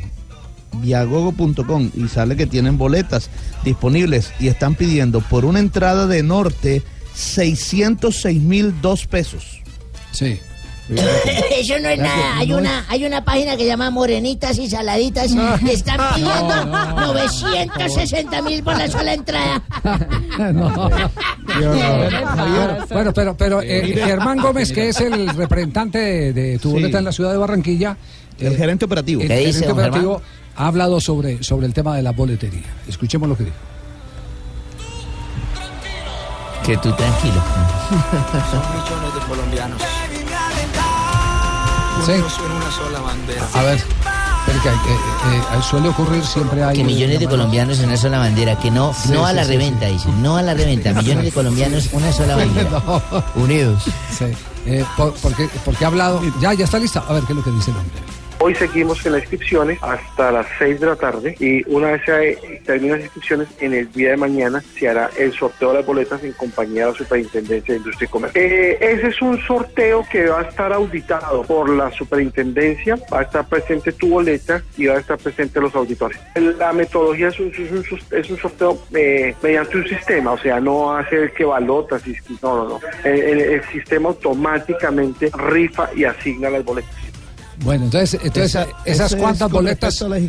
Viagogo.com y sale que tienen boletas disponibles y están pidiendo por una entrada de norte 606 mil dos pesos. Sí. *laughs* Eso no es nada. Hay una, hay una página que se llama Morenitas y Saladitas. que Están pidiendo 960 mil por la sola entrada. *laughs* No. Bueno, pero, pero eh, Germán Gómez, que es el representante de, de tu Sí. boleta en la ciudad de Barranquilla. El eh, gerente operativo. El ¿Qué dice, operativo ha hablado sobre, sobre el tema de la boletería. Escuchemos lo que dijo. Que tú tranquilo. Son millones de colombianos. Sí. En una sola bandera. A ver, pero que, eh, eh, suele ocurrir, siempre hay... Que millones de colombianos una sola bandera, que no, Sí, no a la sí, reventa, dice, no a la reventa, millones de colombianos una sola bandera. *laughs* Unidos. Sí. Eh, por- porque, porque ha hablado... Ya, ya está lista. A ver, ¿qué es lo que dice el hombre? Hoy seguimos en las inscripciones hasta las 6 de la tarde y una vez se terminan las inscripciones, en el día de mañana se hará el sorteo de las boletas en compañía de la Superintendencia de Industria y Comercio. Eh, ese es un sorteo que va a estar auditado por la Superintendencia, va a estar presente tu boleta y va a estar presente los auditores. La metodología es un, es sorteo eh, mediante un sistema, o sea, no hace el que balotas, y- no, no, no. El sistema automáticamente rifa y asigna las boletas. Bueno, entonces, entonces Esa- esas es cuántas boletas, a las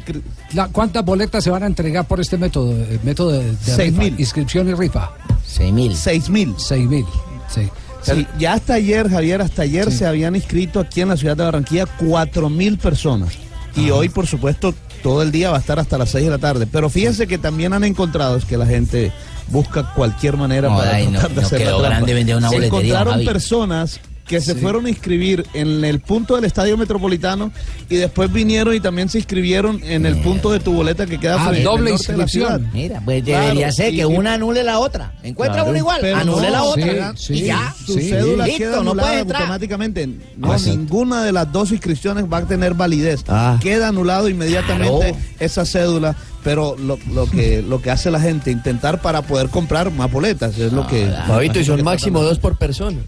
la- cuántas boletas se van a entregar por este método, eh, método de, de Seis rifa, mil. inscripción y rifa. Seis mil. Seis mil. Seis mil, sí. Sí, ya hasta ayer, Javier, hasta ayer se habían inscrito aquí en la ciudad de Barranquilla cuatro mil personas. Y hoy, por supuesto, todo el día va a estar hasta las 6 de la tarde. Pero fíjense que también han encontrado es que la gente busca cualquier manera No, para ay, no, de no hacer la quedó trampa. grande vender una Se boletería, encontraron Javi. personas que se Sí. fueron a inscribir en el punto del Estadio Metropolitano y después vinieron y también se inscribieron en el punto de tu boleta que queda Ah, frente doble norte de la inscripción. ciudad. Mira, pues Claro, debería ser que y- una anule la otra. Encuentra Claro. una igual, anule no, la otra. sí, y sí, ya. Su cédula Listo, queda no anulada puede entrar. automáticamente. No, Ah, sí. ninguna de las dos inscripciones va a tener validez. Queda anulado inmediatamente Claro. esa cédula. Pero lo, lo que lo que hace la gente, intentar para poder comprar más boletas, es lo que... Fabito, y son máximo dos por persona.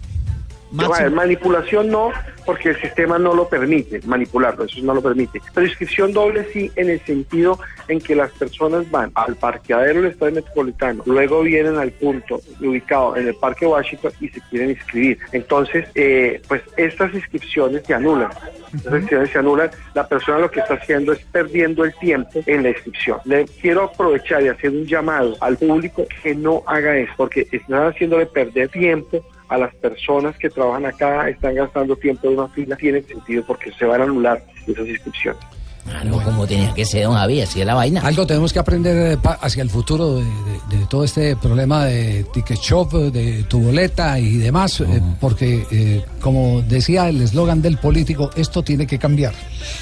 Ver, manipulación no, porque el sistema no lo permite, manipularlo, eso no lo permite. Pero inscripción doble sí, en el sentido en que las personas van al parqueadero del Estadio Metropolitano, luego vienen al punto ubicado en el Parque Washington y se quieren inscribir. Entonces, eh, pues estas inscripciones se anulan. Estas inscripciones se anulan. La persona lo que está haciendo es perdiendo el tiempo en la inscripción. Le quiero aprovechar y hacer un llamado al público que no haga eso, porque están haciéndole perder tiempo a las personas que trabajan acá, están gastando tiempo en una fila, tiene sentido porque se van a anular esas inscripciones. Claro, como tenía que ser, don Javi, así es la vaina. Algo tenemos que aprender hacia el futuro de, de- de todo este problema de ticket shop, de tu boleta y demás, eh, porque eh, como decía el eslogan del político, esto tiene que cambiar.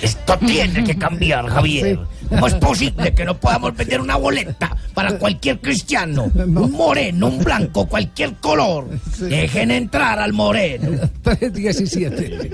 Esto tiene que cambiar, *laughs* Javier. ¿Cómo es posible que no podamos vender una boleta para cualquier cristiano? *laughs* Un moreno, un blanco, cualquier color. Dejen entrar al moreno. *laughs* 317.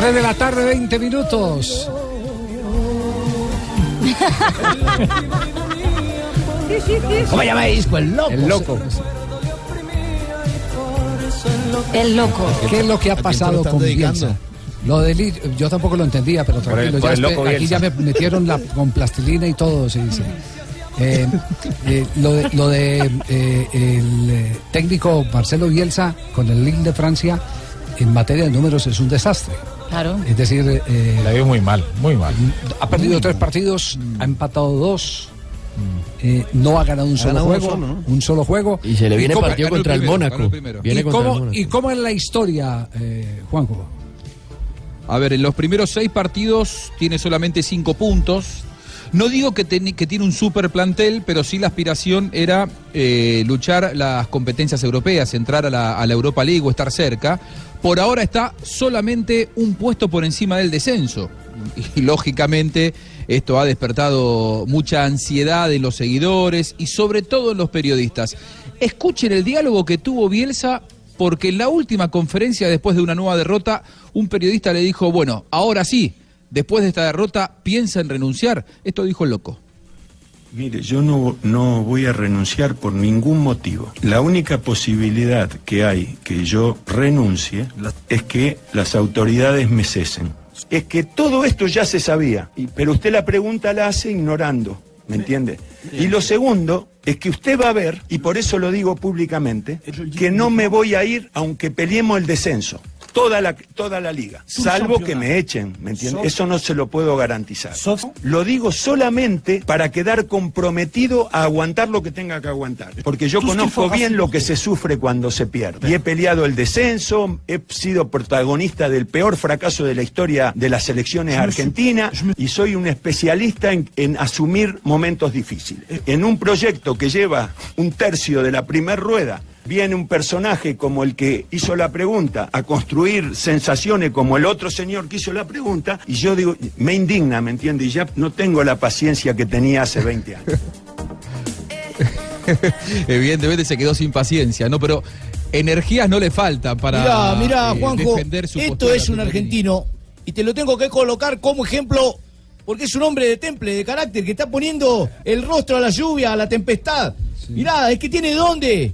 3 de la tarde, 20 minutos. ¿Cómo llama el disco? El loco. El loco. El loco. ¿Qué es lo que ha pasado con? Bielsa? Lo de Li- yo tampoco lo entendía, pero Por el- tranquilo, por ya loco aquí ya me metieron la, con plastilina y todo, se dice. Eh, eh, lo de, lo de eh, el técnico Marcelo Bielsa con el Lille de Francia en materia de números es un desastre. Claro. Es decir, eh, La vio muy mal, muy mal. ha perdido tres partidos, ha empatado dos, eh, no ha ganado un Ha solo ganado juego, solo, ¿no? un solo juego. Y se le viene cómo- partido contra el Mónaco. Viene ¿Y contra el cómo, Mónaco. ¿Y cómo es la historia, eh, Juanjo? A ver, en los primeros seis partidos tiene solamente cinco puntos. No digo que, ten- que tiene un super plantel, pero sí la aspiración era eh, luchar las competencias europeas, entrar a la, a la Europa League o estar cerca, Por ahora está solamente un puesto por encima del descenso. Y lógicamente esto ha despertado mucha ansiedad en los seguidores y sobre todo en los periodistas. Escuchen el diálogo que tuvo Bielsa porque en la última conferencia después de una nueva derrota, un periodista le dijo, bueno, ahora sí, después de esta derrota, piensa en renunciar. Esto dijo el loco. Mire, yo no, no voy a renunciar por ningún motivo. La única posibilidad que hay que yo renuncie es que las autoridades me cesen. Es que todo esto ya se sabía, pero usted la pregunta la hace ignorando, ¿me entiende? Y lo segundo es que usted va a ver, y por eso lo digo públicamente, que no me voy a ir aunque peleemos el descenso. Toda la, toda la liga, salvo que me echen, ¿me entiende? Eso no se lo puedo garantizar. Lo digo solamente para quedar comprometido a aguantar lo que tenga que aguantar. Porque yo conozco bien lo que se sufre cuando se pierde. Y he peleado el descenso, he sido protagonista del peor fracaso de la historia de las selecciones argentinas y soy un especialista en, en asumir momentos difíciles. En un proyecto que lleva un tercio de la primer rueda, viene un personaje como el que hizo la pregunta a construir sensaciones como el otro señor que hizo la pregunta y yo digo, me indigna, ¿me entiende? Y ya no tengo la paciencia que tenía hace 20 años. *laughs* Evidentemente se quedó sin paciencia, ¿no? Pero energías no le faltan para Mirá, mirá, eh, Juanjo, defender su esto es un argentino y te lo tengo que colocar como ejemplo porque es un hombre de temple, de carácter, que está poniendo el rostro a la lluvia, a la tempestad. Mirá, es que tiene dónde.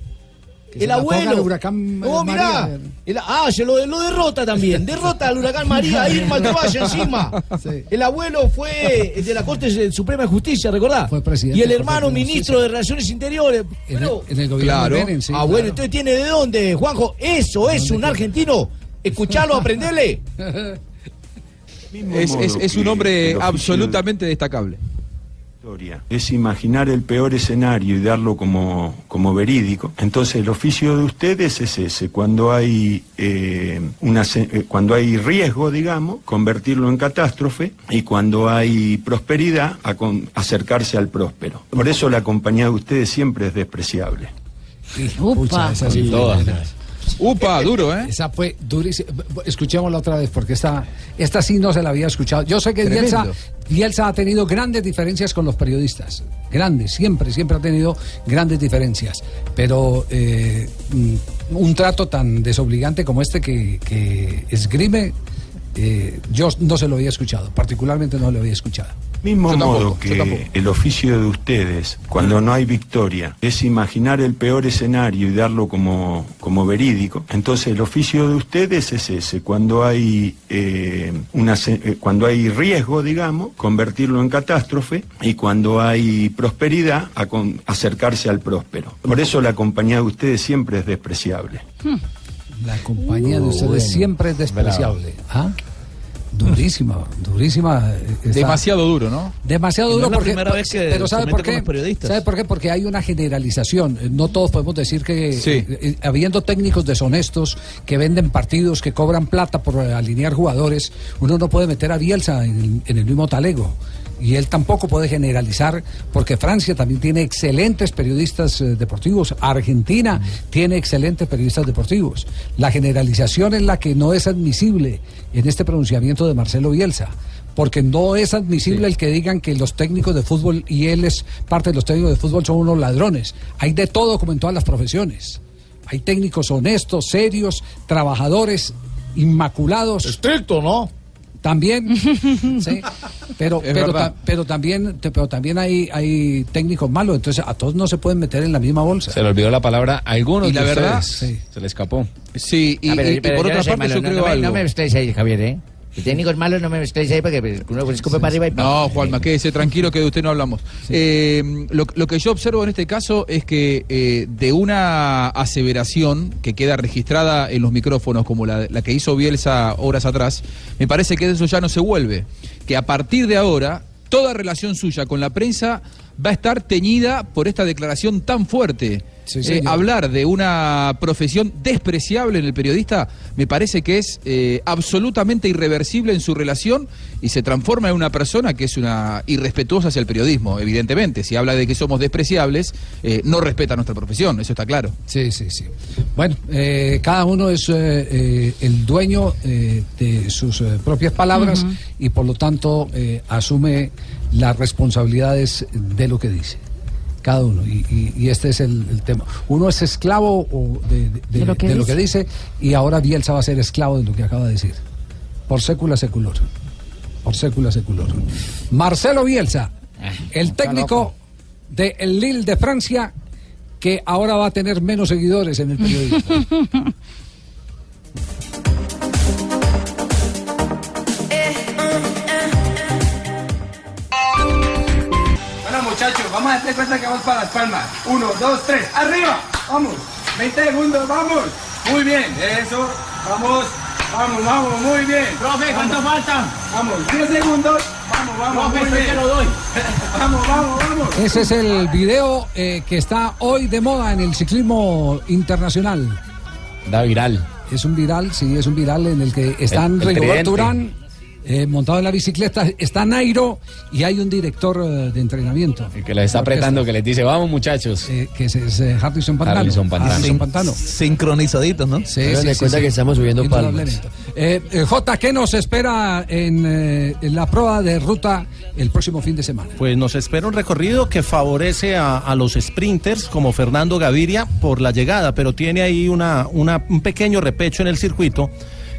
Que el abuelo. el huracán, eh, mirá. María. El- ah, se lo, lo derrota también. *laughs* Derrota al huracán María, Irma *laughs* caballo encima. El abuelo fue de la Corte Suprema de Justicia, ¿recordá? presidente y el hermano ministro de Relaciones Interiores. En el, Pero- en el gobierno Claro. de sí, ah, claro. bueno, entonces tiene de dónde, Juanjo. Eso es un argentino. Escuchalo, *laughs* aprendele. Es, es- es un hombre absolutamente destacable. es imaginar el peor escenario y darlo como, como verídico. Entonces el oficio de ustedes es ese, cuando hay, eh, una, eh, cuando hay riesgo, digamos, convertirlo en catástrofe y cuando hay prosperidad, a con- acercarse al próspero. Por eso la compañía de ustedes siempre es despreciable. Pucha, esa sí fue Todas. Upa, duro, ¿eh? Esa fue durísima. Escuchémosla otra vez, porque esta, esta sí no se la había escuchado. Yo sé que Bielsa, ha tenido grandes diferencias con los periodistas. Grandes, siempre, siempre ha tenido grandes diferencias. Pero eh, mm, un trato tan desobligante como este que, que esgrime, eh, yo no se lo había escuchado. Particularmente no lo había escuchado. Mismo Yo modo que el oficio de ustedes, cuando no hay victoria, es imaginar el peor escenario y darlo como, como verídico, entonces el oficio de ustedes es ese, cuando hay, eh, una, eh, cuando hay riesgo, digamos, convertirlo en catástrofe y cuando hay prosperidad, a con- acercarse al próspero. Por eso la compañía de ustedes siempre es despreciable. La compañía de Uh, ustedes bueno. siempre es despreciable. ¿Ah? Durísima, durísima. eh, Demasiado duro, ¿no? Demasiado no duro es la porque, primera vez que pero ¿sabe por qué? ¿Sabe por qué? Porque hay una generalización. Eh, No todos podemos decir que Sí. eh, habiendo técnicos deshonestos que venden partidos, que cobran plata por alinear jugadores, uno no puede meter a Bielsa en el, en el mismo talego. Y él tampoco puede generalizar, porque Francia también tiene excelentes periodistas eh, deportivos, Argentina tiene excelentes periodistas deportivos. La generalización es la que no es admisible en este pronunciamiento de Marcelo Bielsa porque no es admisible el que digan que los técnicos de fútbol y él es parte de los técnicos de fútbol son unos ladrones. Hay de todo como en todas las profesiones. Hay técnicos honestos, serios, trabajadores, inmaculados. Estricto, ¿no? También, *laughs* sí, pero, pero, ta- pero también, te- pero también hay, hay técnicos malos, entonces a todos no se pueden meter en la misma bolsa. Se le olvidó la palabra a algunos Y la de verdad- ustedes. Se le escapó. Sí, y, Ah, pero- y- y pero por otra parte malo, yo no, creo no algo. no me estés ahí, Javier, ¿eh? Técnicos malos no me estés ahí porque uno escupe para arriba y para No, Juanma, quédese tranquilo que de usted no hablamos. Eh, lo, lo que yo observo en este caso es que eh, de una aseveración que queda registrada en los micrófonos, como la, la que hizo Bielsa horas atrás, me parece que de eso ya no se vuelve. Que a partir de ahora, toda relación suya con la prensa va a estar teñida por esta declaración tan fuerte. Sí, Eh, hablar de una profesión despreciable en el periodista me parece que es eh, absolutamente irreversible en su relación y se transforma en una persona que es una irrespetuosa hacia el periodismo, evidentemente. Si habla de que somos despreciables, eh, no respeta nuestra profesión, eso está claro. Sí, sí, sí. Bueno, eh, cada uno es eh, eh, el dueño eh, de sus eh, propias palabras y por lo tanto eh, asume las responsabilidades de lo que dice. Cada uno. Y, y- y este es el, el tema. Uno es esclavo o de, de- de- De lo que de lo que dice. y ahora Bielsa va a ser esclavo de lo que acaba de decir. Por sécula seculor. Por sécula seculor. Marcelo Bielsa, el técnico de el Lille de Francia, que ahora va a tener menos seguidores en el periodismo. *laughs* vamos a hacer cuenta que vamos para las palmas. Uno, dos, tres, arriba. Vamos. 20 segundos, vamos. Muy bien, eso. Vamos, vamos, vamos, muy bien. Profe, ¿cuánto faltan? Vamos, 10 segundos. Vamos, vamos, muy bien. lo doy. *laughs* vamos, vamos, vamos. Ese es el video eh, que está hoy de moda en el ciclismo internacional. Da viral. Es un viral, sí, es un viral en el que están El- el Rigoberto tridente. Urán eh, montado en la bicicleta, está Nairo y hay un director eh, de entrenamiento. El que les está apretando, que les dice, vamos muchachos. Eh, que es, es, eh, Harrison Pantano. Harrison Pantano. Harrison Pantano. Sincronizaditos, ¿no? Sí, sí, de sí, cuenta sí. que estamos subiendo palmas. Eh, eh, J, ¿qué nos espera en, eh, en la prueba de ruta el próximo fin de semana? Pues nos espera un recorrido que favorece a, a los sprinters como Fernando Gaviria por la llegada, pero tiene ahí una, una- un pequeño repecho en el circuito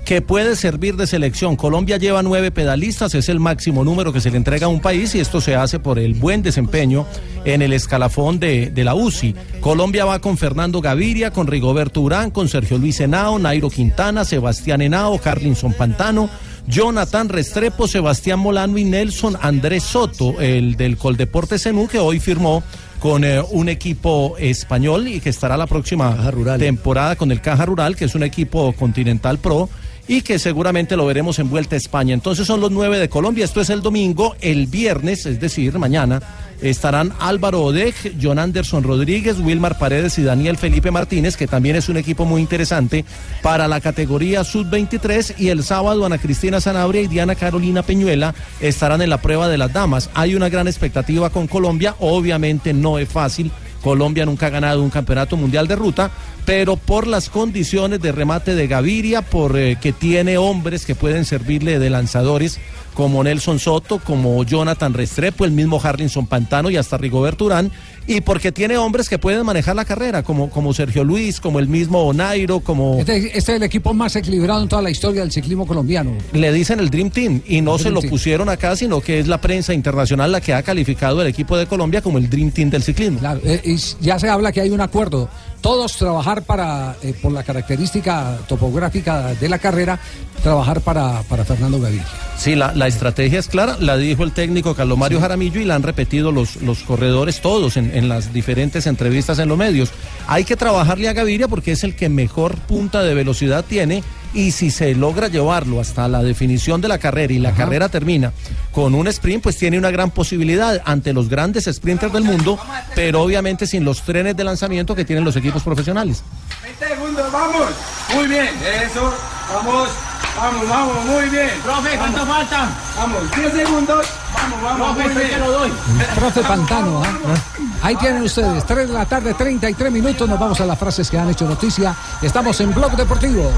que puede servir de selección. Colombia lleva nueve pedalistas, es el máximo número que se le entrega a un país y esto se hace por el buen desempeño en el escalafón de, de la UCI. Colombia va con Fernando Gaviria, con Rigoberto Urán, con Sergio Luis Henao, Nairo Quintana, Sebastián Henao, Carlinson Pantano. Jonathan Restrepo, Sebastián Molano y Nelson Andrés Soto, el del Coldeporte Zenú, que hoy firmó con eh, un equipo español y que estará la próxima temporada con el Caja Rural, que es un equipo continental pro y que seguramente lo veremos en Vuelta a España. Entonces son los nueve de Colombia, esto es el domingo, el viernes, es decir, mañana, estarán Álvaro Odeg, John Anderson Rodríguez, Wilmar Paredes y Daniel Felipe Martínez, que también es un equipo muy interesante para la categoría Sub-23 y el sábado Ana Cristina Sanabria y Diana Carolina Peñuela estarán en la prueba de las damas. Hay una gran expectativa con Colombia, obviamente no es fácil. Colombia nunca ha ganado un campeonato mundial de ruta, pero por las condiciones de remate de Gaviria, por eh, que tiene hombres que pueden servirle de lanzadores como Nelson Soto, como Jonathan Restrepo, el mismo Harlinson Pantano y hasta Rigoberto Urán, y porque tiene hombres que pueden manejar la carrera, como, como Sergio Luis, como el mismo Onairo, como... Este, este es el equipo más equilibrado en toda la historia del ciclismo colombiano. Le dicen el Dream Team y no El se Dream lo Team. pusieron acá, sino que es la prensa internacional la que ha calificado el equipo de Colombia como el Dream Team del ciclismo. Claro, eh, y ya se habla que hay un acuerdo. Todos trabajar para, eh, por la característica topográfica de la carrera, trabajar para, para Fernando Gaviria. Sí, la, la estrategia es clara, la dijo el técnico Carlos Mario Jaramillo y la han repetido los, los corredores todos en, en las diferentes entrevistas en los medios. Hay que trabajarle a Gaviria porque es el que mejor punta de velocidad tiene y si se logra llevarlo hasta la definición de la carrera y la carrera termina con un sprint, pues tiene una gran posibilidad ante los grandes sprinters del mundo, pero obviamente sin los trenes de lanzamiento que tienen los equipos profesionales. 20 segundos, vamos. Muy bien, eso. Vamos, vamos, vamos, muy bien. Profe, ¿cuánto faltan? Vamos, 10 segundos. Vamos, vamos, muy bien. lo doy. Profe Pantano, ¿ah? ahí tienen ustedes, 3 de la tarde, 33 minutos, nos vamos a las frases que han hecho noticia. Estamos en Blog Deportivo.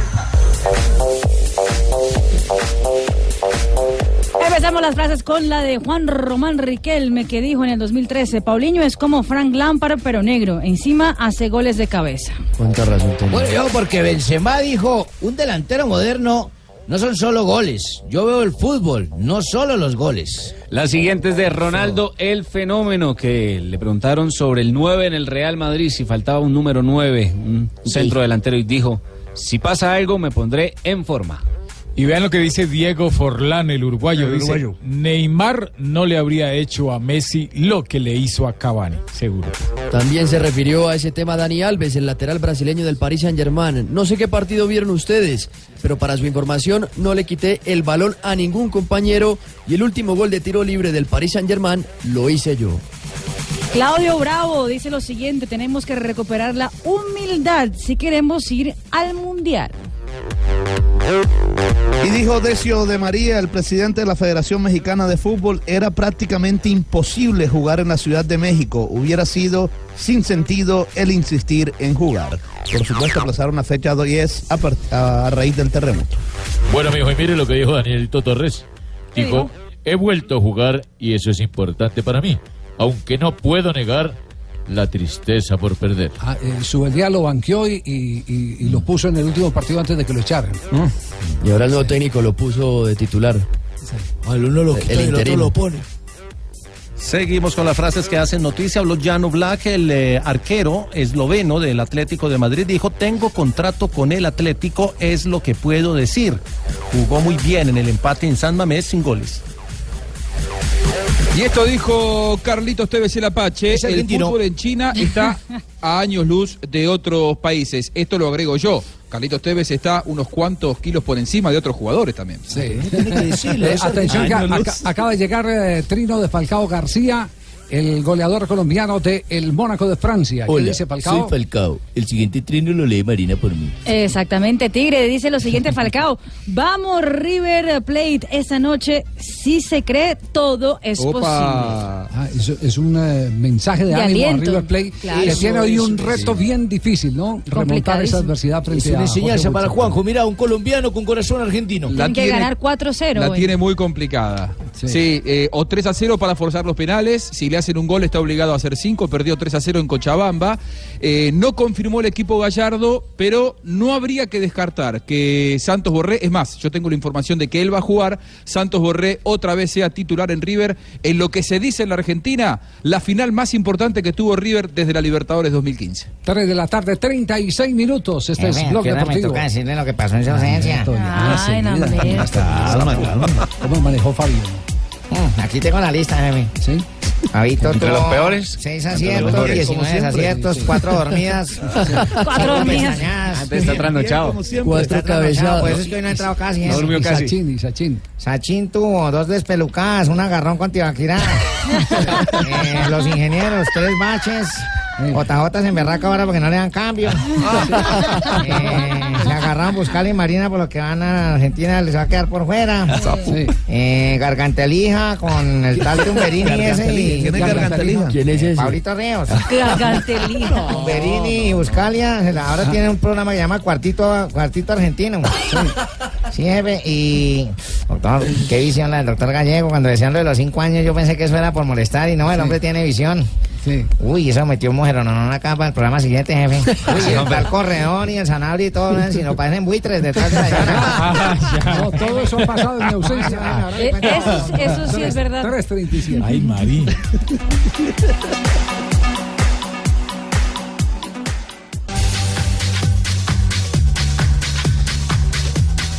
Empezamos las frases con la de Juan Román Riquelme que dijo en el 2013, Paulinho es como Frank Lampard pero negro, encima hace goles de cabeza. ¿Cuánta razón tenía? Bueno, yo porque Benzema dijo, un delantero moderno no son solo goles. Yo veo el fútbol, no solo los goles. La siguiente es de Ronaldo el Fenómeno, que le preguntaron sobre el 9 en el Real Madrid, si faltaba un número 9, un centro delantero, y dijo, si pasa algo me pondré en forma. Y vean lo que dice Diego Forlán, el uruguayo. El dice, uruguayo. Neymar no le habría hecho a Messi lo que le hizo a Cavani, seguro. También se refirió a ese tema Dani Alves, el lateral brasileño del Paris Saint-Germain. No sé qué partido vieron ustedes, pero para su información no le quité el balón a ningún compañero y el último gol de tiro libre del Paris Saint-Germain lo hice yo. Claudio Bravo dice lo siguiente, tenemos que recuperar la humildad si queremos ir al Mundial. Y dijo Decio de María, el presidente de la Federación Mexicana de Fútbol, era prácticamente imposible jugar en la Ciudad de México. Hubiera sido sin sentido el insistir en jugar. Por supuesto, aplazaron la fecha 10 a, a raíz del terremoto. Bueno, mijo, y mire lo que dijo Danielito Torres. ¿Qué Dijo, he vuelto a jugar y eso es importante para mí, aunque no puedo negar la tristeza por perder. Ah, eh, Subeldía lo banqueó y, y- y- y lo puso en el último partido antes de que lo echaran. Y ahora el nuevo técnico lo puso de titular. Al uno lo quita y el otro interino. lo pone. Seguimos con las frases que hacen noticia. Habló Janu Black, el eh, arquero esloveno del Atlético de Madrid. Dijo, tengo contrato con el Atlético, es lo que puedo decir. Jugó muy bien en el empate en San Mamés sin goles. Y esto dijo Carlitos Tevez el Apache, el argentino. fútbol en China está a años luz de otros países. Esto lo agrego yo. Carlitos Tevez está unos cuantos kilos por encima de otros jugadores también. Sí. Eh, atención, que aca- acaba de llegar eh, Trino de Falcao García, el goleador colombiano de el Mónaco de Francia. ¿Qué Hola, dice Falcao? soy Falcao. El siguiente trino lo lee Marina por mí. Exactamente, Tigre dice lo siguiente Falcao, vamos River Plate esta noche, si se cree todo es posible. Ah, es, es un eh, mensaje de, De ánimo aliento. a River Plate Claro. que Eso, tiene hoy un eso, reto sí. bien difícil, ¿no? Remontar esa adversidad Es frente una a enseñanza para. Juanjo. Mira, un colombiano con corazón argentino. Tienen que ganar 4-0 La hoy. tiene muy complicada. Sí. Sí, eh, o 3 a 0 para forzar los penales. Si le hacen un gol está obligado a hacer 5. Perdió 3 a 0 en Cochabamba. Eh, no confirmó el equipo Gallardo, pero no habría que descartar que Santos Borré, es más, yo tengo la información de que él va a jugar, Santos Borré otra vez sea titular en River, en lo que se dice en la Argentina, la final más importante que tuvo River desde la Libertadores 2015. 3 de la tarde, 36 minutos. Este es Blog ¿a qué hora me Deportivo. toca decirle lo que pasó en su ausencia? Ay, no. Calma, calma. ¿Cómo manejó Fabio? Mm, Aquí tengo la lista, jefe. ¿Sí? Fabito ¿Entre los peores? Seis Entre los aciertos, mejores. 19 Como siempre. aciertos, Sí, sí. cuatro dormidas. *laughs* Cuatro dormidas. pestañadas. Ah, entonces está trasnochado. Como siempre. Cuatro Está trasnochado, cabezadas. Por eso es que hoy no ha entrado casi. No ¿eh? durmió casi. Sachin, y Sachin. Sachin tuvo dos despelucadas, un agarrón con Tibaquirá. *laughs* Eh, los ingenieros, tres baches. JJ se emberraca ahora porque no le dan cambio. Eh, se agarraron Buscal y Marina por lo que van a Argentina, les va a quedar por fuera. Sí. Eh, Gargantelija con el tal Tumberini ese y ¿Quién es Gargantelija? ¿Quién es ese? Pablito Ríos. Gargantelija. Tumberini y Buscalia ahora tienen un programa que se llama Cuartito, Cuartito Argentino. Sí, jefe, y doctor, qué visión la del doctor Gallego. Cuando decían lo de los cinco años, yo pensé que eso era por molestar y no, el hombre tiene visión. Sí. Uy, eso metió mujeronón acá para el programa siguiente, jefe. *laughs* Uy, no, el corredor y el sanabri y todo, ¿eh? si no parecen buitres detrás de la *laughs* ah, No, todo eso ha pasado en mi *laughs* ausencia. ¿eh? Eh, eso, sí es verdad. 3.37. Ay, María.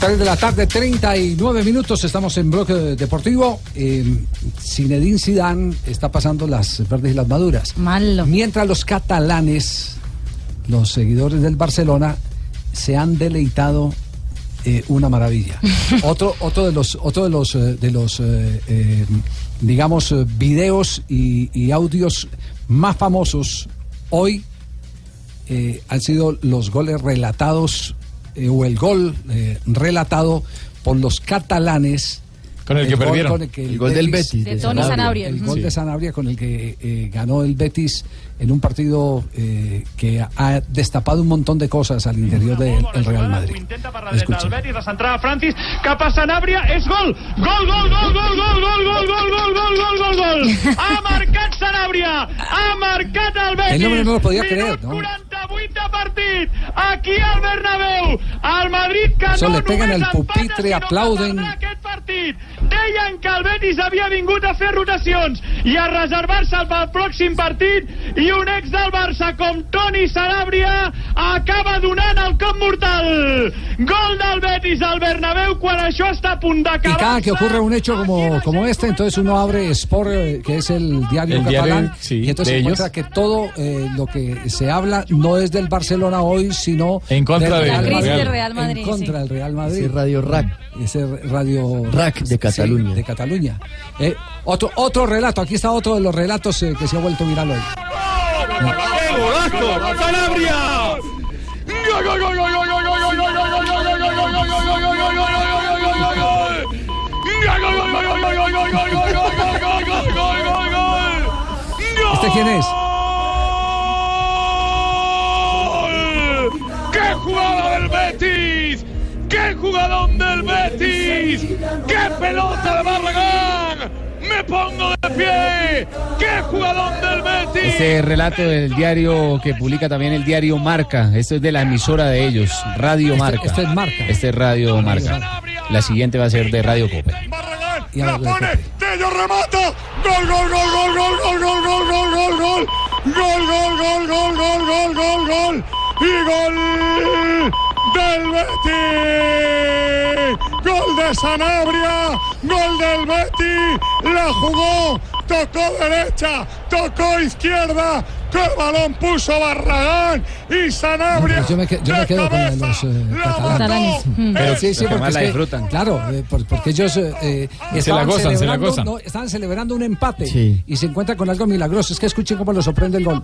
3 de la tarde, 39 minutos, estamos en bloque deportivo. Eh, Zinedine Zidane está pasando las verdes y las maduras. Malo. Mientras los catalanes, los seguidores del Barcelona, se han deleitado eh, una maravilla. *laughs* otro, otro de los, otro de los, eh, de los, eh, digamos, videos y, audios más famosos hoy han sido los goles relatados eh, o el gol eh, relatado por los catalanes. Con el que gol perdieron. con el, que El gol del Betis. De Tony Sanabria. El gol Sí. de Sanabria con el que eh, ganó el Betis en un partido eh, que ha destapado un montón de cosas al interior del el Real Madrid. Escuchen. Betis, la centrada Francis, cap a Sanabria, és gol! Gol, gol, gol, gol, gol, gol, gol, gol, gol, gol, gol, gol, gol! Ha marcat Sanabria! Ha marcat el Betis! El hombre no lo podía creer, ¿no? 48 de partit! Aquí al Bernabéu! El Madrid que Eso no le pegan només al pupitre, aplauden. perdrà aquest partit. Deien que el Betis havia vingut a fer rotacions i a reservar-se pel pròxim partit i un ex del Barça com Toni Sanabria acaba donant el cop mortal. Gol del Betis al Bernabéu quan això està a punt Y d'acabar. cada que ocurre un hecho como, como este, entonces uno abre Sport, eh, que es el diario El diario, catalán, sí, y entonces de encuentra que todo eh, lo que se habla no es del Barcelona hoy, sino En contra del del La crisis Real. del Real Madrid. en contra sí. del Real Madrid. Ese Radio Rack. Ese radio Rack de Sí, Cataluña. Cataluña. De Cataluña. Eh, otro, otro relato, aquí está otro de los relatos eh, que se ha vuelto viral hoy. ¡Qué golazo! ¡Sanabria! ¡Gol, gol, gol, gol, gol, gol, gol, gol, gol, gol, gol, gol, gol, gol, gol, gol, gol, gol, gol, ¿Este quién es? ¡Qué jugada del Betis! ¡Qué jugadón del Betis! ¡Qué pelota de Barragán! ¡Me pongo de pie! ¡Qué jugadón del Betis! Este relato del diario que publica también el diario Marca. Esto es de la emisora de ellos, Radio Este- Marca. este es Marca. Este es Radio Marca. La siguiente va a ser de Radio Cope. ¡La pone! ¡Tello remata! ¡Gol, gol, gol, gol, gol, gol, gol, gol, gol, gol, gol! ¡Gol, gol, gol, gol, gol, gol, gol, gol! ¡Y gol del Betis! ¡Gol de Sanabria! ¡Gol del Betis! ¡La jugó! ¡Tocó derecha! ¡Tocó izquierda! ¡Qué balón puso Barragán! ¡Y Sanabria! Yo me, que- yo me quedo con los eh, catalanes. Mm. Pero sí, sí, Porque la que- disfrutan. Claro, eh, por- porque ellos eh, eh, Se la gozan, se la celebrando- gozan. no, estaban celebrando un empate Sí. y se encuentran con algo milagroso. Es que escuchen cómo lo sorprende el gol.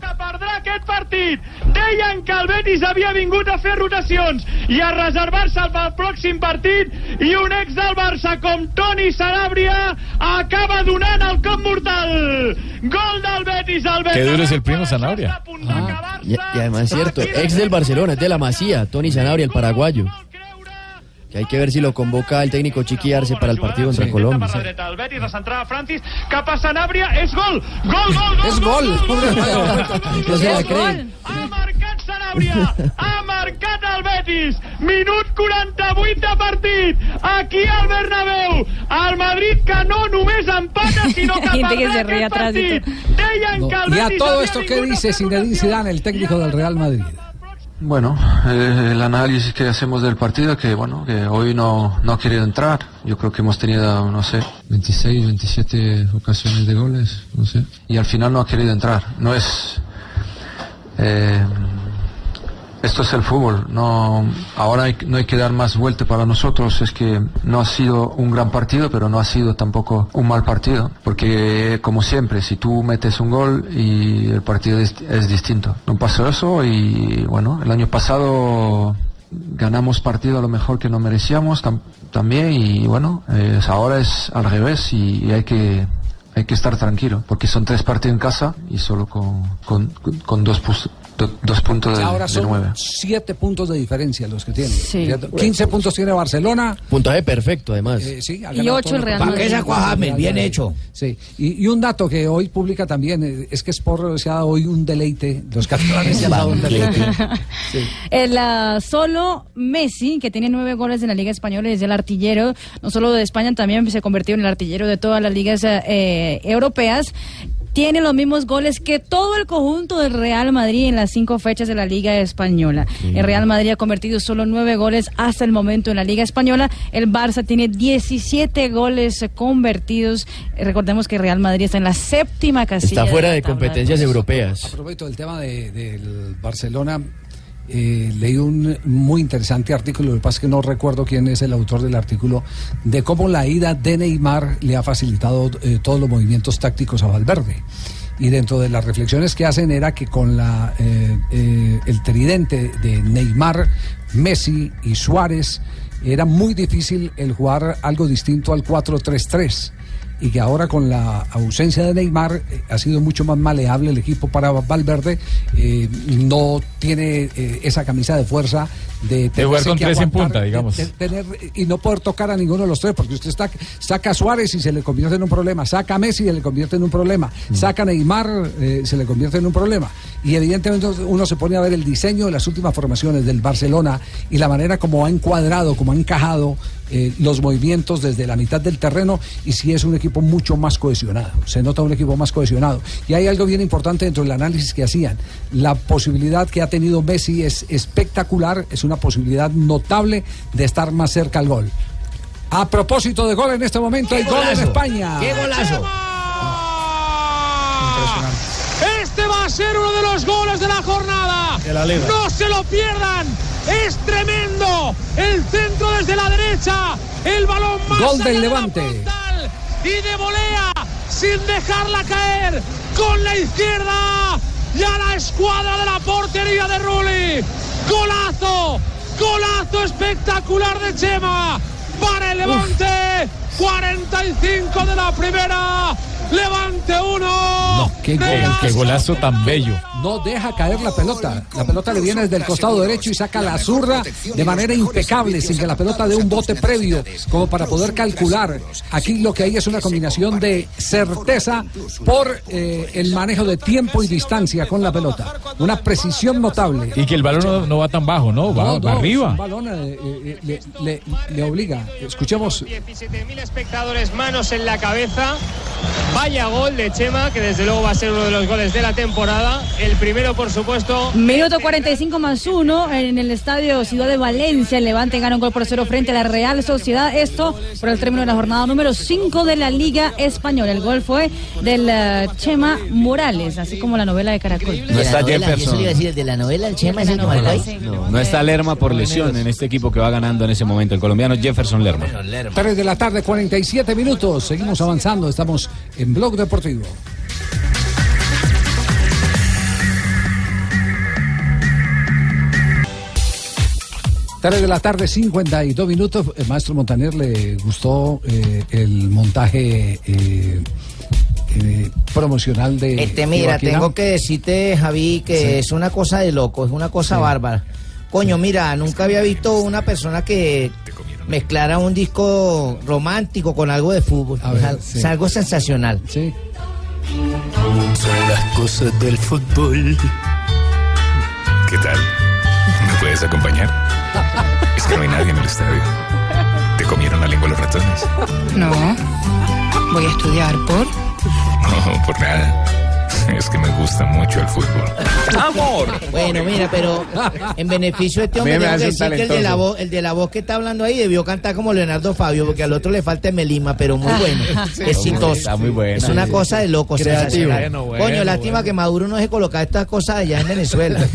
aquest partit. Deien que el Betis havia vingut a fer rotacions i a reservar-se pel pròxim partit i un ex del Barça com Toni Sanabria acaba donant el cop mortal. Gol del Betis al duro es el primo Sanabria. Y, y además es cierto, ex del Barcelona, es de la Masía, Tony Sanabria, el paraguayo. Que hay que ver si lo convoca el técnico Chiqui Arce para el partido contra Colombia. Francis, cap a Sanabria, és gol! Gol, gol, gol! Es gol. No se la Es creen. gol. Ha marcat Sanabria, ha marcat el Betis, minut 48 de partit, aquí al Bernabéu, el Madrid que no només empata, sinó que Gente que perdrà se ríe aquest atrás y partit. Deien No, que el Y a todo esto, ¿qué vingut a dice Zinedine Zidane, el técnico del Real Madrid? Bueno, eh, el análisis que hacemos del partido, que bueno, que hoy no, no ha querido entrar. Yo creo que hemos tenido, no sé, 26, 27 ocasiones de goles, no sé. Y al final no ha querido entrar. No es... eh, esto es el fútbol. No, ahora no hay que dar más vuelta para nosotros. Es que no ha sido un gran partido, pero no ha sido tampoco un mal partido. Porque, como siempre, si tú metes un gol y el partido es, distinto. No pasó eso y, bueno, el año pasado ganamos partido a lo mejor que no merecíamos tam- también y, bueno, ahora es al revés y, hay que hay que estar tranquilo porque son tres partidos en casa y solo con, con, con dos, do- dos puntos de, Ahora de son nueve. siete puntos de diferencia los que tienen. Sí. ¿cierto? 15 puntos tiene Barcelona. Puntaje perfecto, además. eh, sí, Y ocho el Real Madrid. Bien hecho. Sí, y, y un dato que hoy publica también eh, es que Sport se ha dado hoy un deleite. Los catalanes se han dado un deleite. *laughs* Sí. El ah, solo Messi, que tiene nueve goles en la Liga Española y es el artillero, no solo de España, también se convirtió en el artillero de todas las ligas eh, europeas. Tiene los mismos goles que todo el conjunto del Real Madrid en las cinco fechas de la Liga Española. El Real Madrid ha convertido solo nueve goles hasta el momento en la Liga Española. El Barça tiene 17 goles convertidos. Eh, Recordemos que el Real Madrid está en la séptima casilla. Está fuera de competencias posiciones. A europeas. propósito del tema de- del Barcelona, eh, leí un muy interesante artículo, lo que pasa es que no recuerdo quién es el autor del artículo, de cómo la ida de Neymar le ha facilitado eh, todos los movimientos tácticos a Valverde. Y dentro de las reflexiones que hacen era que con la, eh, eh, el tridente de Neymar, Messi y Suárez, era muy difícil el jugar algo distinto al 4-3-3 y que ahora con la ausencia de Neymar eh, ha sido mucho más maleable el equipo para Valverde, eh, no tiene eh, esa camisa de fuerza de, De jugar con tres en punta, digamos. de tener- y no poder tocar a ninguno de los tres, porque usted está, saca a Suárez y se le convierte en un problema, saca a Messi y se le convierte en un problema, Mm. saca a Neymar, eh, se le convierte en un problema. Y evidentemente uno se pone a ver el diseño de las últimas formaciones del Barcelona y la manera como ha encuadrado, como ha encajado eh, los movimientos desde la mitad del terreno y si es un equipo mucho más cohesionado. Se nota un equipo más cohesionado. Y hay algo bien importante dentro del análisis que hacían. La posibilidad que ha tenido Messi es espectacular, es una posibilidad notable de estar más cerca al gol. A propósito de gol en este momento, hay gol en! España. ¡Qué golazo! Este va a ser uno de los goles de la jornada. No se lo pierdan. Es tremendo. El centro desde la derecha. El balón más Gol del Levante. y de volea sin dejarla caer con la izquierda. Ya la escuadra de la portería de Rulli. Golazo, golazo espectacular de Chema para el Levante. 45 de la primera. Levante uno. Qué, gol, qué golazo tan bello. No deja caer la pelota. La pelota le viene desde el costado derecho y saca la zurda de manera impecable, sin que la pelota dé un bote previo, como para poder calcular. Aquí lo que hay es una combinación de certeza por eh, el manejo de tiempo y distancia con la pelota. Una precisión notable. Y que el balón no, no va tan bajo, ¿no? Va, No, va no, arriba. un balón eh, eh, le, le- le obliga. Escuchemos. 17.000 espectadores, manos en la cabeza. Vaya gol de Chema, que desde luego va a ser uno de los goles de la temporada. El primero, por supuesto. Minuto 45 más uno en el estadio Ciudad de Valencia. El Levante gana un gol por cero frente a la Real Sociedad. Esto por el término de la jornada número 5 de la Liga Española. El gol fue del eh, Chema Morales, así como la novela de Caracol. No está Jefferson. Eso le iba a decir, el de la novela, el Chema es el que marcó ahí. No está Lerma por lesión en este equipo que va ganando en ese momento. El colombiano Jefferson Lerma. 3 de la tarde, 47 minutos. Seguimos avanzando. Estamos en Blog Deportivo. Tres de la tarde, 52 minutos. El maestro Montaner le gustó eh, el montaje eh, eh, promocional de. Este, mira, tengo que decirte, Javi, que es una cosa de loco, es una cosa bárbara. Coño, mira, nunca había visto una persona que mezclara un disco romántico con algo de fútbol. A es, ver, al- sí. es algo sensacional. Sí. Son las cosas del fútbol. ¿Qué tal? ¿Me puedes acompañar? Es que no hay nadie en el estadio. ¿Te comieron la lengua los ratones? No. Voy a estudiar por. No, por nada. Es que me gusta mucho el fútbol. ¡Amor! Bueno, mira, pero en beneficio de este hombre, tengo que decir que el de, la voz, el de la voz que está hablando ahí debió cantar como Leonardo Fabio, porque al otro le falta el melima, pero muy bueno. *laughs* Sí. Exitoso. Está muy buena. Es una cosa de loco. Bueno, bueno, Coño, lástima que Maduro no se coloca estas cosas allá en Venezuela.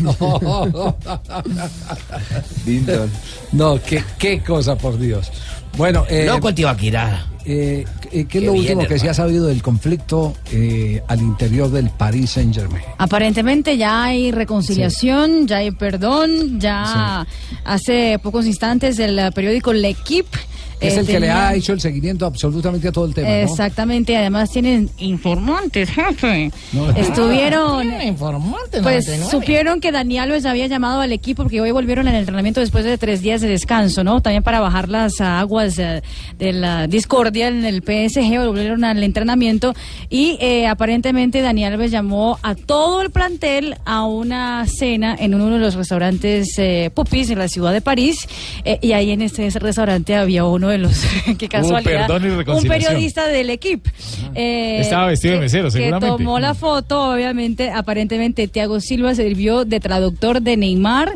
*laughs* *laughs* No, qué, qué cosa, por Dios. Bueno, eh, Loco el Tibaquirá. eh, eh, ¿qué Qué es lo bien, último que se ha sabido del conflicto eh, al interior del Paris Saint Germain? Aparentemente ya hay reconciliación, ya hay perdón, ya hace pocos instantes el periódico L'Equipe Es eh, el que le ha hecho el seguimiento absolutamente a todo el tema, ¿no? Exactamente, además tienen informantes, jefe. No. *laughs* Estuvieron. Informantes, Pues 99. supieron que Daniel Alves había llamado al equipo porque hoy volvieron al entrenamiento después de tres días de descanso, ¿no? También para bajar las aguas eh, de la discordia en el PSG, volvieron al entrenamiento y eh, aparentemente Daniel Alves llamó a todo el plantel a una cena en uno de los restaurantes eh, Pupis en la ciudad de París eh, y ahí en este ese restaurante había uno de los, *laughs* qué casualidad, perdón y un periodista del equipo. Eh, Estaba vestido de que- mesero, que seguramente. tomó la foto, obviamente, aparentemente Thiago Silva sirvió de traductor de Neymar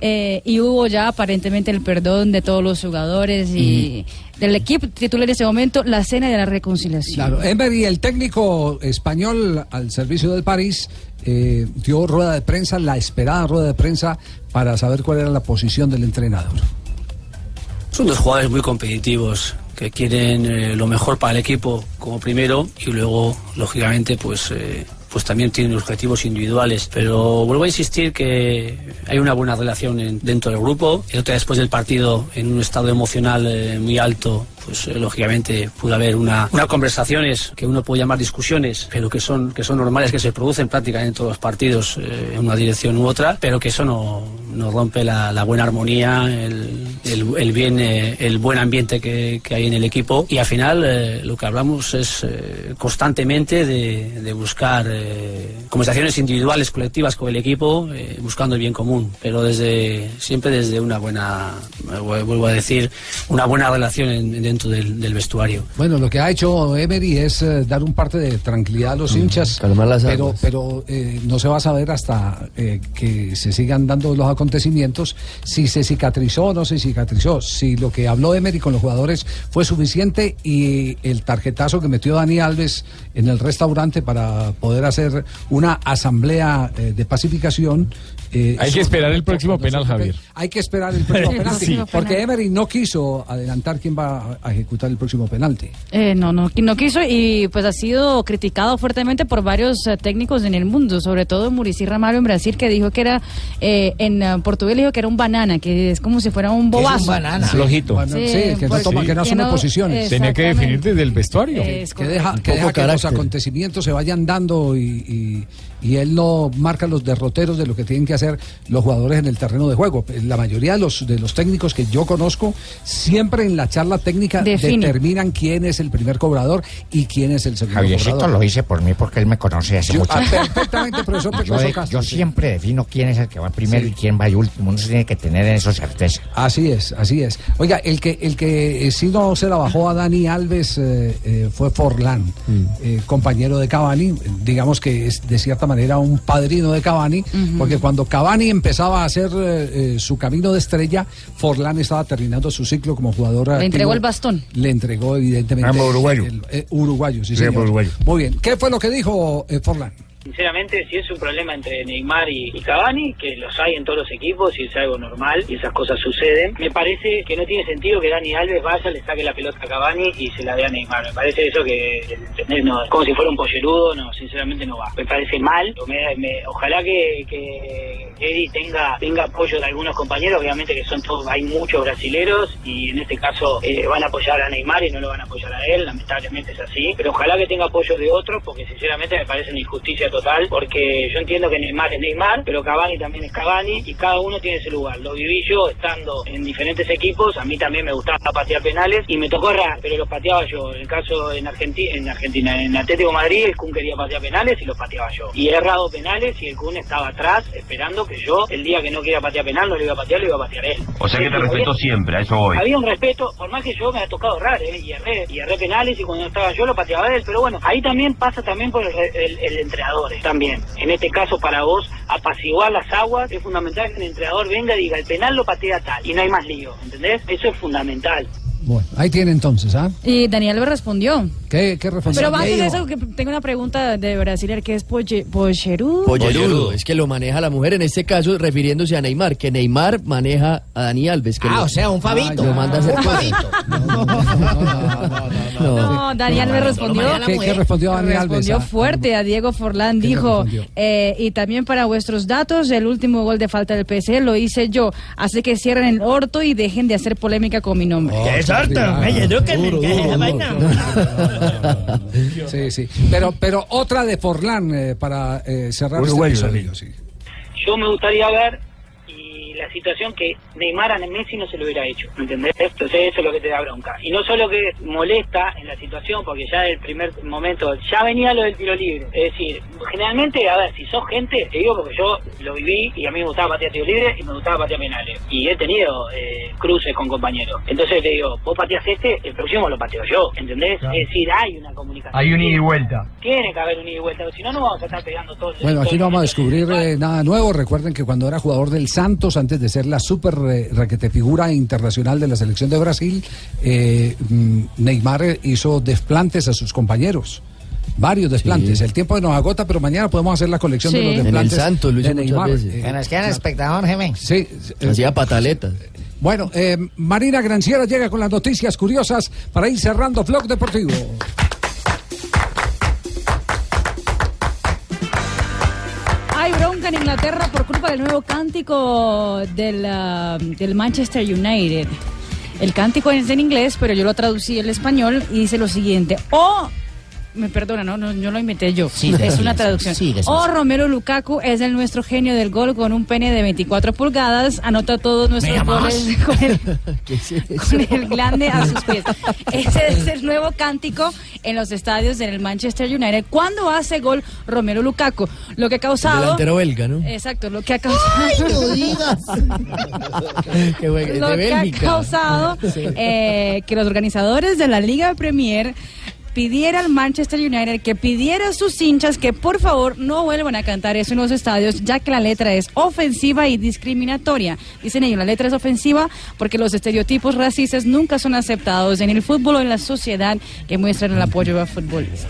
eh, y hubo ya aparentemente el perdón de todos los jugadores y del equipo titular en ese momento la cena de la reconciliación. Claro, Emery, el técnico español al servicio del París, eh, dio rueda de prensa, la esperada rueda de prensa, para saber cuál era la posición del entrenador. Son dos jugadores muy competitivos que quieren eh, lo mejor para el equipo como primero y luego, lógicamente, pues, eh, pues también tienen objetivos individuales. Pero vuelvo a insistir que hay una buena relación en- dentro del grupo. El otro día después del partido, en un estado emocional eh, muy alto, pues eh, lógicamente pudo haber una, unas conversaciones que uno puede llamar discusiones, pero que son, que son normales, que se producen prácticamente en todos los partidos eh, en una dirección u otra, pero que eso no, no rompe la, la buena armonía, el, el- el bien, eh, el buen ambiente que, que hay en el equipo. Y al final eh, lo que hablamos es eh, constantemente de, de buscar eh, conversaciones individuales, colectivas con el equipo, buscando el bien común, pero desde siempre desde una buena, vuelvo a decir, una buena relación en- dentro del, del vestuario. Bueno, lo que ha hecho Emery es eh, dar un parte de tranquilidad a los hinchas, calmar las pero, pero eh, no se va a saber hasta eh, que se sigan dando los acontecimientos acontecimientos, si se cicatrizó o no se cicatrizó, si lo que habló Emery con los jugadores fue suficiente y el tarjetazo que metió Dani Alves en el restaurante para poder hacer una asamblea eh, de pacificación. Eh, Hay que esperar el próximo penal, Javier. Hay que esperar el próximo *laughs* Sí. penalti, Sí. porque Emery no quiso adelantar quién va a ejecutar el próximo penalti. Eh, no, no, no quiso y pues ha sido criticado fuertemente por varios eh, técnicos en el mundo, sobre todo Muricy Ramalho en Brasil, que dijo que era, eh, en portugués dijo que era un banana, que es como si fuera un ¿Qué es un bobazo. banana? Flojito. Bueno, sí, que no porque- toma- que no asume posiciones. Tenía que definir desde el vestuario. Es que deja, que, poco deja que los acontecimientos se vayan dando y, y- y él no marca los derroteros de lo que tienen que hacer los jugadores en el terreno de juego. La mayoría de los, de los técnicos que yo conozco siempre en la charla técnica Define. determinan quién es el primer cobrador y quién es el segundo Javiercito cobrador. lo hice por mí porque él me conoce hace Yo- mucho ah, perfectamente, profesor Yo, Pecoso de- Castro, yo sí. siempre defino quién es el que va primero Sí. y quién va último. Uno se tiene que tener en eso certeza. Así es, así es. Oiga, el que el que eh, sí no se la bajó a Dani Alves eh, eh, fue Forlán, Mm. eh, compañero de Cavani, digamos que es de cierta manera un padrino de Cavani, porque cuando Cavani empezaba a hacer eh, eh, su camino de estrella, Forlán estaba terminando su ciclo como jugador. Le activo. entregó el bastón. Le entregó evidentemente. Ambos uruguayo. el- eh, uruguayo, sí, Sí, señor. uruguayo. Muy bien. ¿Qué fue lo que dijo eh, Forlán? Sinceramente, si es un problema entre Neymar y, y Cavani, que los hay en todos los equipos y es algo normal y esas cosas suceden, me parece que no tiene sentido que Dani Alves vaya, le saque la pelota a Cavani y se la dé a Neymar. Me parece eso que, ¿entendés? No, como si fuera un pollerudo, no, sinceramente no va. Me parece mal. Me- me- ojalá que, que Eddie tenga, tenga apoyo de algunos compañeros, obviamente que son todos, hay muchos brasileros y en este caso eh, van a apoyar a Neymar y no lo van a apoyar a él, lamentablemente es así. Pero ojalá que tenga apoyo de otros, porque sinceramente me parece una injusticia total, porque yo entiendo que Neymar es Neymar, pero Cavani también es Cavani y cada uno tiene ese lugar. Lo viví yo estando en diferentes equipos, a mí también me gustaba patear penales y me tocó errar, pero los pateaba yo. En el caso en Argentina, en Argentina, en Atlético Madrid, el Kun quería patear penales y los pateaba yo. Y he errado penales y el Kun estaba atrás esperando que yo, el día que no quiera patear penal, no lo iba a patear, lo iba a patear él. O sea que te había- siempre, a eso voy. había un respeto, por más que yo me ha tocado errar, ¿eh? y, erré, y erré penales y cuando estaba yo lo pateaba él, pero bueno, ahí también pasa también por el, el- el entrenador, eh, también. En este caso para vos, apaciguar las aguas, es fundamental que el entrenador venga y diga, el penal lo patea tal, y no hay más lío, ¿entendés? Eso es fundamental. Bueno, ahí tiene entonces, ¿ah? Y Daniel Alves respondió. ¿Qué, qué respondió? Pero antes eso, que tengo una pregunta de brasileño que es poche, pocherudo. Pollerudo, es que lo maneja la mujer, en este caso refiriéndose a Neymar, que Neymar maneja a Dani Alves. Que Ah, lo- o sea, un Fabito. Lo manda a hacer Un cosas. Fabito. No, Dani Alves respondió. ¿Qué, qué respondió Dani Alves? Respondió ah? fuerte a Diego Forlán, ¿Qué le dijo, eh, y también para vuestros datos, el último gol de falta del PSG lo hice yo, así que cierren el orto y dejen de hacer polémica con mi nombre. ¿Qué es harto? Oye, edúquenme, Duro, ¿qué es duro, esa duro. vaina? Sí, sí. Pero, pero otra de Forlán eh, para eh, cerrar Uruguayo, este episodio. sí. Yo me gustaría ver la situación que Neymar a Messi no se lo hubiera hecho, ¿me ¿entendés? Entonces eso es lo que te da bronca. Y no solo que molesta en la situación, porque ya del primer momento ya venía lo del tiro libre. Es decir, generalmente, a ver, si sos gente, te digo porque yo lo viví y a mí me gustaba patear tiro libre y me gustaba patear penales. Y he tenido eh, cruces con compañeros. Entonces te digo, vos pateas este, el próximo lo pateo yo, ¿entendés? Es decir, hay una comunicación. Hay un ida y vuelta. Tiene que haber un ida y vuelta, si no, no vamos a estar pegando todo el Bueno, aquí no el- vamos a descubrir eh, nada nuevo. Recuerden que cuando era jugador del Santos, antes de ser la super eh, raquete figura internacional de la selección de Brasil, eh, mm, Neymar hizo desplantes a sus compañeros. Varios desplantes. El tiempo nos agota, pero mañana podemos hacer la colección de los En el desplantes. Lo hizo de Neymar. veces. Eh, Que nos queda el espectador. Sí. eh, Hacía pataletas. Bueno, eh, Marina Granciera llega con las noticias curiosas para ir cerrando Vlog Deportivo. En Inglaterra por culpa del nuevo cántico del, ah, del Manchester United. El cántico es en inglés, pero yo lo traducí al español y dice lo siguiente. O, me perdona, no, no yo lo inventé yo. Sí, es sí, una sí, traducción. o Romero Lukaku es el nuestro genio del gol con un pene de 24 pulgadas. Anota todos nuestros goles *laughs* con el, *laughs* con el glande a sus pies. Ese es el nuevo cántico en los estadios del Manchester United. Cuando hace gol Romero Lukaku? Lo que ha causado... Delantero belga, ¿no? Exacto, lo que ha causado... ¡Ay, no *laughs* digas! Qué bueno, lo de que ha causado eh, que los organizadores de la Liga Premier pidiera al Manchester United, que pidiera a sus hinchas que por favor no vuelvan a cantar eso en los estadios, ya que la letra es ofensiva y discriminatoria. Dicen ellos, la letra es ofensiva porque los estereotipos racistas nunca son aceptados en el fútbol o en la sociedad que muestran el apoyo al futbolista.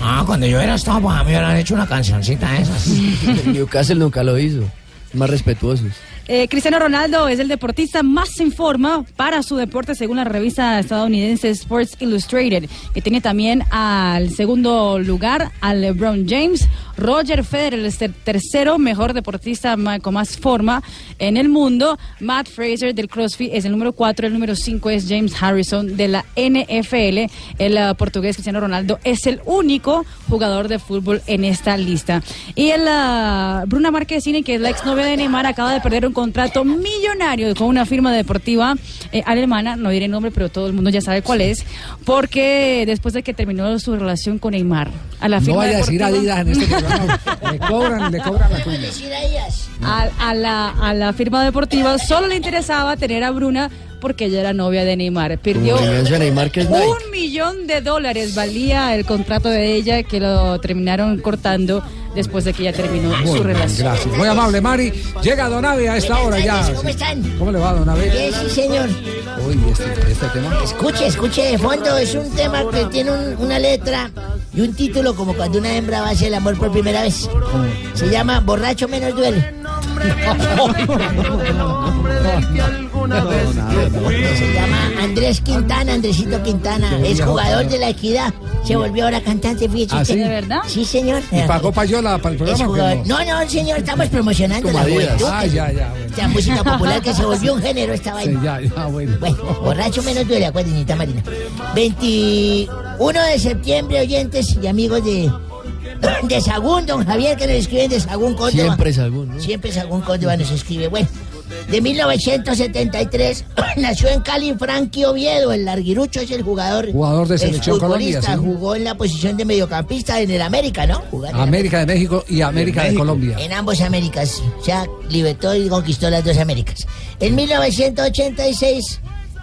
Ah, cuando yo era estaba, pues, a mí me hubieran hecho una cancioncita de esas. *laughs* Newcastle nunca lo hizo. Más respetuosos. Eh, Cristiano Ronaldo es el deportista más en forma para su deporte según la revista estadounidense Sports Illustrated, que tiene también al segundo lugar a LeBron James. Roger Federer es el tercero mejor deportista con más forma en el mundo. Matt Fraser del CrossFit es el número cuatro, el número cinco es James Harrison de la NFL. El eh, portugués Cristiano Ronaldo es el único jugador de fútbol en esta lista. Y el ah, Bruna que es la exnovia de Neymar, acaba de perder un contrato millonario con una firma deportiva eh, alemana, no diré el nombre, pero todo el mundo ya sabe cuál es, porque después de que terminó su relación con Neymar, a la No firma vaya a decir Adidas en este programa. Le cobran, le cobran la cuña. a, a la, a la firma deportiva solo le interesaba tener a Bruna porque ella era novia de Neymar. Perdió Neymar, que es Nike. un millón de dólares valía el contrato de ella que lo terminaron cortando después de que ella terminó Muy su bien, relación. gracias. Muy amable, Mari. Llega Don Abe a esta hora ya. ¿Cómo están? ¿Cómo le va, Don Abe? Bien, sí, señor. Uy, este, este tema. Escuche, escuche de fondo. Es un tema que tiene un- una letra y un título como cuando una hembra va a hacer el amor por primera vez. Se llama Borracho menos duele. Se llama Andrés Quintana, Andresito Quintana. Es jugador de la equidad. Se volvió ahora cantante, fíjese ¿Ah, sí? ¿De verdad? Sí, señor. ¿Y pagó payola para el programa? no? No, no, señor, estamos promocionando la juventud. Ah, ya, ya, bueno. Esta música popular que se volvió un género esta Sí, vaina. ya, ya, bueno. Bueno, borracho menos duele, acuérdense, Marina. 21 de septiembre, oyentes y amigos de, de Sagún, don Javier, que nos escriben de Sagún Córdoba. Siempre Sagún, ¿no? Siempre Sagún Córdoba nos escribe. Bueno, de 1973 *coughs* nació en Cali Frankie Oviedo, el larguirucho es el jugador. Jugador de el Selección Colombia, sí. Jugó en la posición de mediocampista en el América, ¿no? América de México y América de Colombia. en ambos Américas. O sea, libertó y conquistó las dos Américas. En 1986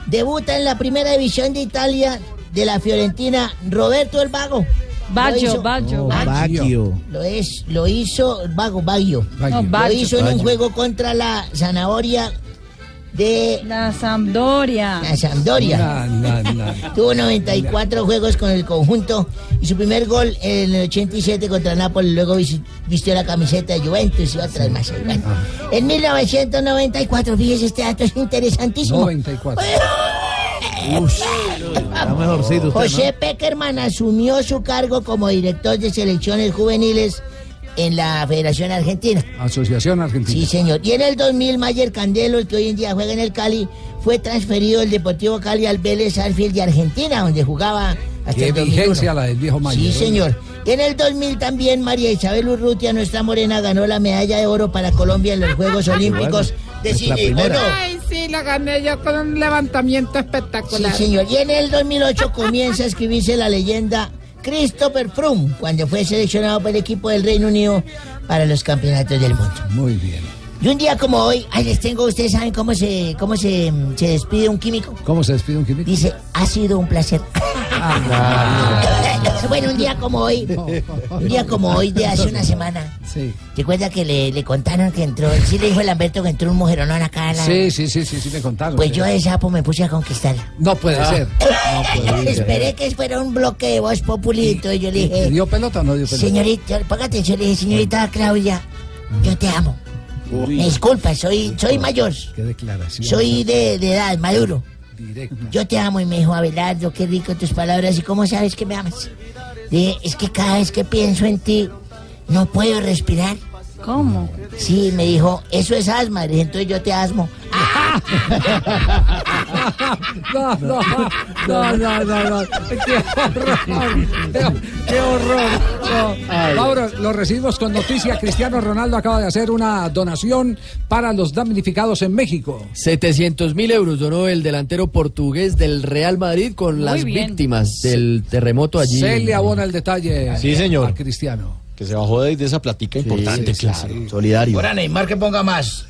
debuta en la primera división de Italia de la Fiorentina Roberto el Vago. Baggio, Baggio, Baggio. Lo es, lo hizo Vago, Baggio. No, Lo hizo en un juego contra la Zanahoria de La Sampdoria. la Sampdoria. Tuvo 94 juegos con el conjunto y su primer gol en el 87 contra Nápoles. Luego vistió la camiseta de Juventus y otras más. Bueno, en 1994, fíjese, este dato es interesantísimo. 94. Está mejorcito usted, José Peckerman asumió su cargo como director de selecciones juveniles en la Federación Argentina. Asociación Argentina. Sí, señor. Y en el 2000, Mayer Candelo, el que hoy en día juega en el Cali, fue transferido del Deportivo Cali al Vélez Arfield de Argentina, donde jugaba Qué el 2001. vigencia la del viejo Mayer. Sí, señor. Y en el 2000 también María Isabel Urrutia, nuestra morena, ganó la medalla de oro para Colombia en los Juegos *laughs* Olímpicos de es la Sydney. primera. ¿o no? Ay, sí, la gané yo con un levantamiento Sí, espectacular. señor. Y en el 2008 *laughs* comienza a escribirse la leyenda Christopher Froome, cuando fue seleccionado por el equipo del Reino Unido para los campeonatos del mundo. Muy bien. Y un día como hoy, ay, les tengo, ustedes saben cómo se, cómo se, se despide un químico. ¿Cómo se despide un químico? Dice, ha sido un placer. *laughs* Ah, bueno, un día como hoy, un día como hoy de hace una semana. Sí. ¿Recuerda que le, le contaron que entró, sí le dijo el Lamberto que entró un mujeronón acá a la... Sí, sí, sí, sí, sí, me contaron. Pues sí. yo de sapo me puse a conquistarla. No puede ser. No puede *laughs* ser. Esperé que fuera un bloque de voz populito y yo le ¿Y dije, ¿Dio pelota o no dio pelota? señorita, ponga atención, le dije, señorita Claudia, yo te amo. Me disculpa, soy, soy mayor, Qué declaración. soy de, de edad, maduro. Yo te amo y me dijo, Abelardo, qué rico tus palabras y cómo sabes que me amas. Dije, es que cada vez que pienso en ti, no puedo respirar. ¿Cómo? Sí, me dijo, eso es asma, entonces yo te asmo. *laughs* No, no, no, no, no, no. Qué horror. Qué, horror. No. Mauro, lo recibimos con noticia. Cristiano Ronaldo acaba de hacer una donación para los damnificados en México. 700 mil euros donó el delantero portugués del Real Madrid con Muy las bien. víctimas del terremoto allí. Se le abona el detalle Sí, señor. a Cristiano. Que se bajó de, de esa platica importante, sí, sí, claro. Solidario. Ahora Neymar que ponga más.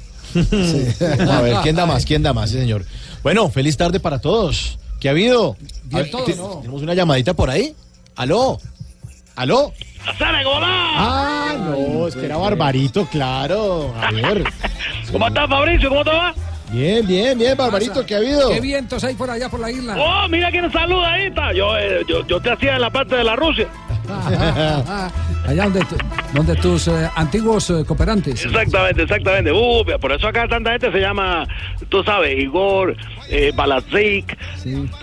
A ver, ¿quién da más? ¿Quién da más? Sí, señor. Bueno, feliz tarde para todos. ¿Qué ha habido? Bien A- todo, te- ¿no? ¿Tenemos una llamadita por ahí? ¿Aló? ¿Aló? Ah, no, es que era Barbarito, claro. Javier. *laughs* ¿Cómo estás, Fabricio? ¿Cómo te va? Bien, bien, bien, Barbarito, ¿qué ha habido? ¿Qué vientos hay por allá por la isla? Oh, mira quién saluda ahí, está. Yo, eh, yo, yo te hacía en la parte de la Rusia. *laughs* allá donde, donde tus eh, antiguos eh, cooperantes. Exactamente, exactamente. Uh, por eso acá tanta gente se llama, tú sabes, Igor, eh, Balazik.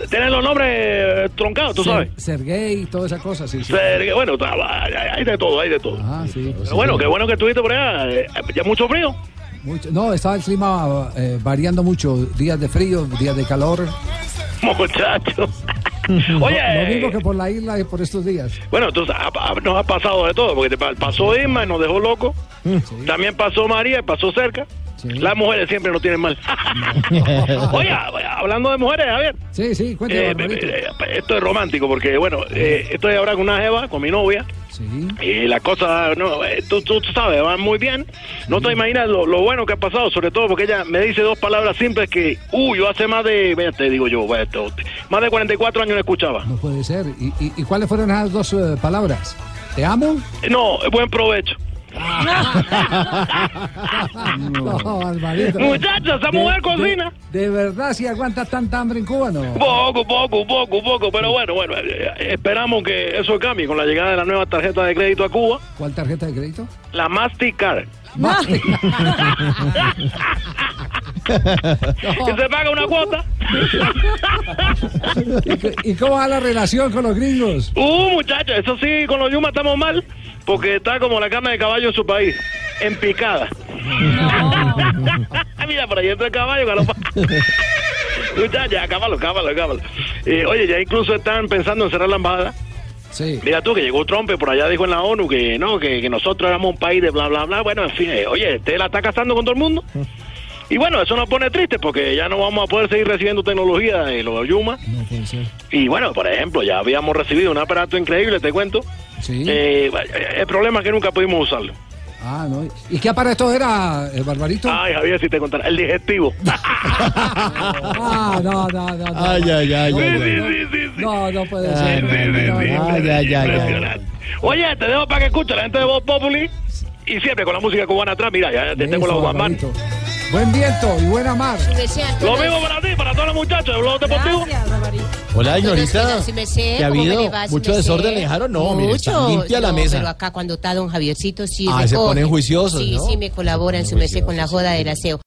Tienen los nombres eh, troncados, tú Ser- sabes. Sergey, toda esa cosa, sí. sí. Bueno, hay hay de todo, hay de todo. Ah, sí. Pero bueno, qué bueno que estuviste por allá. eh, Ya mucho frío. Mucho- no, estaba el clima eh, variando mucho. Días de frío, días de calor. Muchacho. *laughs* Lo Oye, mismo que por la isla y por estos días. bueno, entonces nos ha pasado de todo, porque pasó Irma y nos dejó locos. También pasó María y pasó cerca. Las mujeres siempre nos tienen mal. *laughs* Oye, hablando de mujeres, Javier. Sí, sí, cuéntame, Eh, eh, eh, esto es romántico porque, bueno, eh, estoy ahora con una jeva, con mi novia. Y la cosa, no, eh, tú, tú, tú sabes, va muy bien. No te imaginas lo, lo bueno que ha pasado, sobre todo porque ella me dice dos palabras simples que, uy, yo hace más de, vea, te digo yo, más de 44 años no escuchaba. No puede ser. ¿Y, y, y cuáles fueron esas dos eh, palabras? ¿Te amo? No, buen provecho. No, Barbarito. Muchacho, esa mujer cocina. De, verdad, si aguanta tanta hambre en Cuba, no. Poco, poco, poco, poco, pero bueno, bueno, eh, esperamos que eso cambie con la llegada de la nueva tarjeta de crédito a Cuba, ¿Cuál tarjeta de crédito? la Mastercard. *laughs* que se paga una cuota. ¿Y cómo va la relación con los gringos? Uh, muchachos, eso sí, con los Yuma estamos mal, porque está como la carne de caballo en su país, en picada. *laughs* Mira, por ahí entra el caballo, galopá. *laughs* Muchachos, cámalo, cámalo, cámalo. Eh, oye, ya incluso están pensando en cerrar la embajada. Sí. Mira tú que llegó Trump y por allá dijo en la ONU que no, que, que nosotros éramos un país de bla, bla, bla. Bueno, en fin, eh, oye, usted la está casando con todo el mundo. *laughs* Y bueno, eso nos pone triste porque ya no vamos a poder seguir recibiendo tecnología de los Yuma. No puede ser. Y bueno, por ejemplo, ya habíamos recibido un aparato increíble, te cuento. Sí. Eh, el problema es que nunca pudimos usarlo. Ah, no. ¿Y qué aparato era, eh, Barbarito? Ay, Javier, si te contara, el digestivo. *laughs* Ah, no, no, no. no. Ay, ay, ay, no, no, ay. No, no puede Ay, ser. sí, sí, No, sí, no, Ay, ay, ay. Oye, te dejo para que escuches la gente de Voz Populi. Y siempre con la música cubana atrás, mira, ya te tengo los guamán. Buen viento y buena mar. Lo mismo para ti, para todos los muchachos de Blog Deportivo. Hola, señorita. Si me sé, ¿Qué ha ¿cómo me habido? le va? Si ¿Mucho me desorden dejaron? No, mire, limpia la mesa. Pero acá cuando está don Javiercito sí Ah, se ponen juiciosos, Sí, ¿no? sí, me colabora en su merced con la joda del aseo.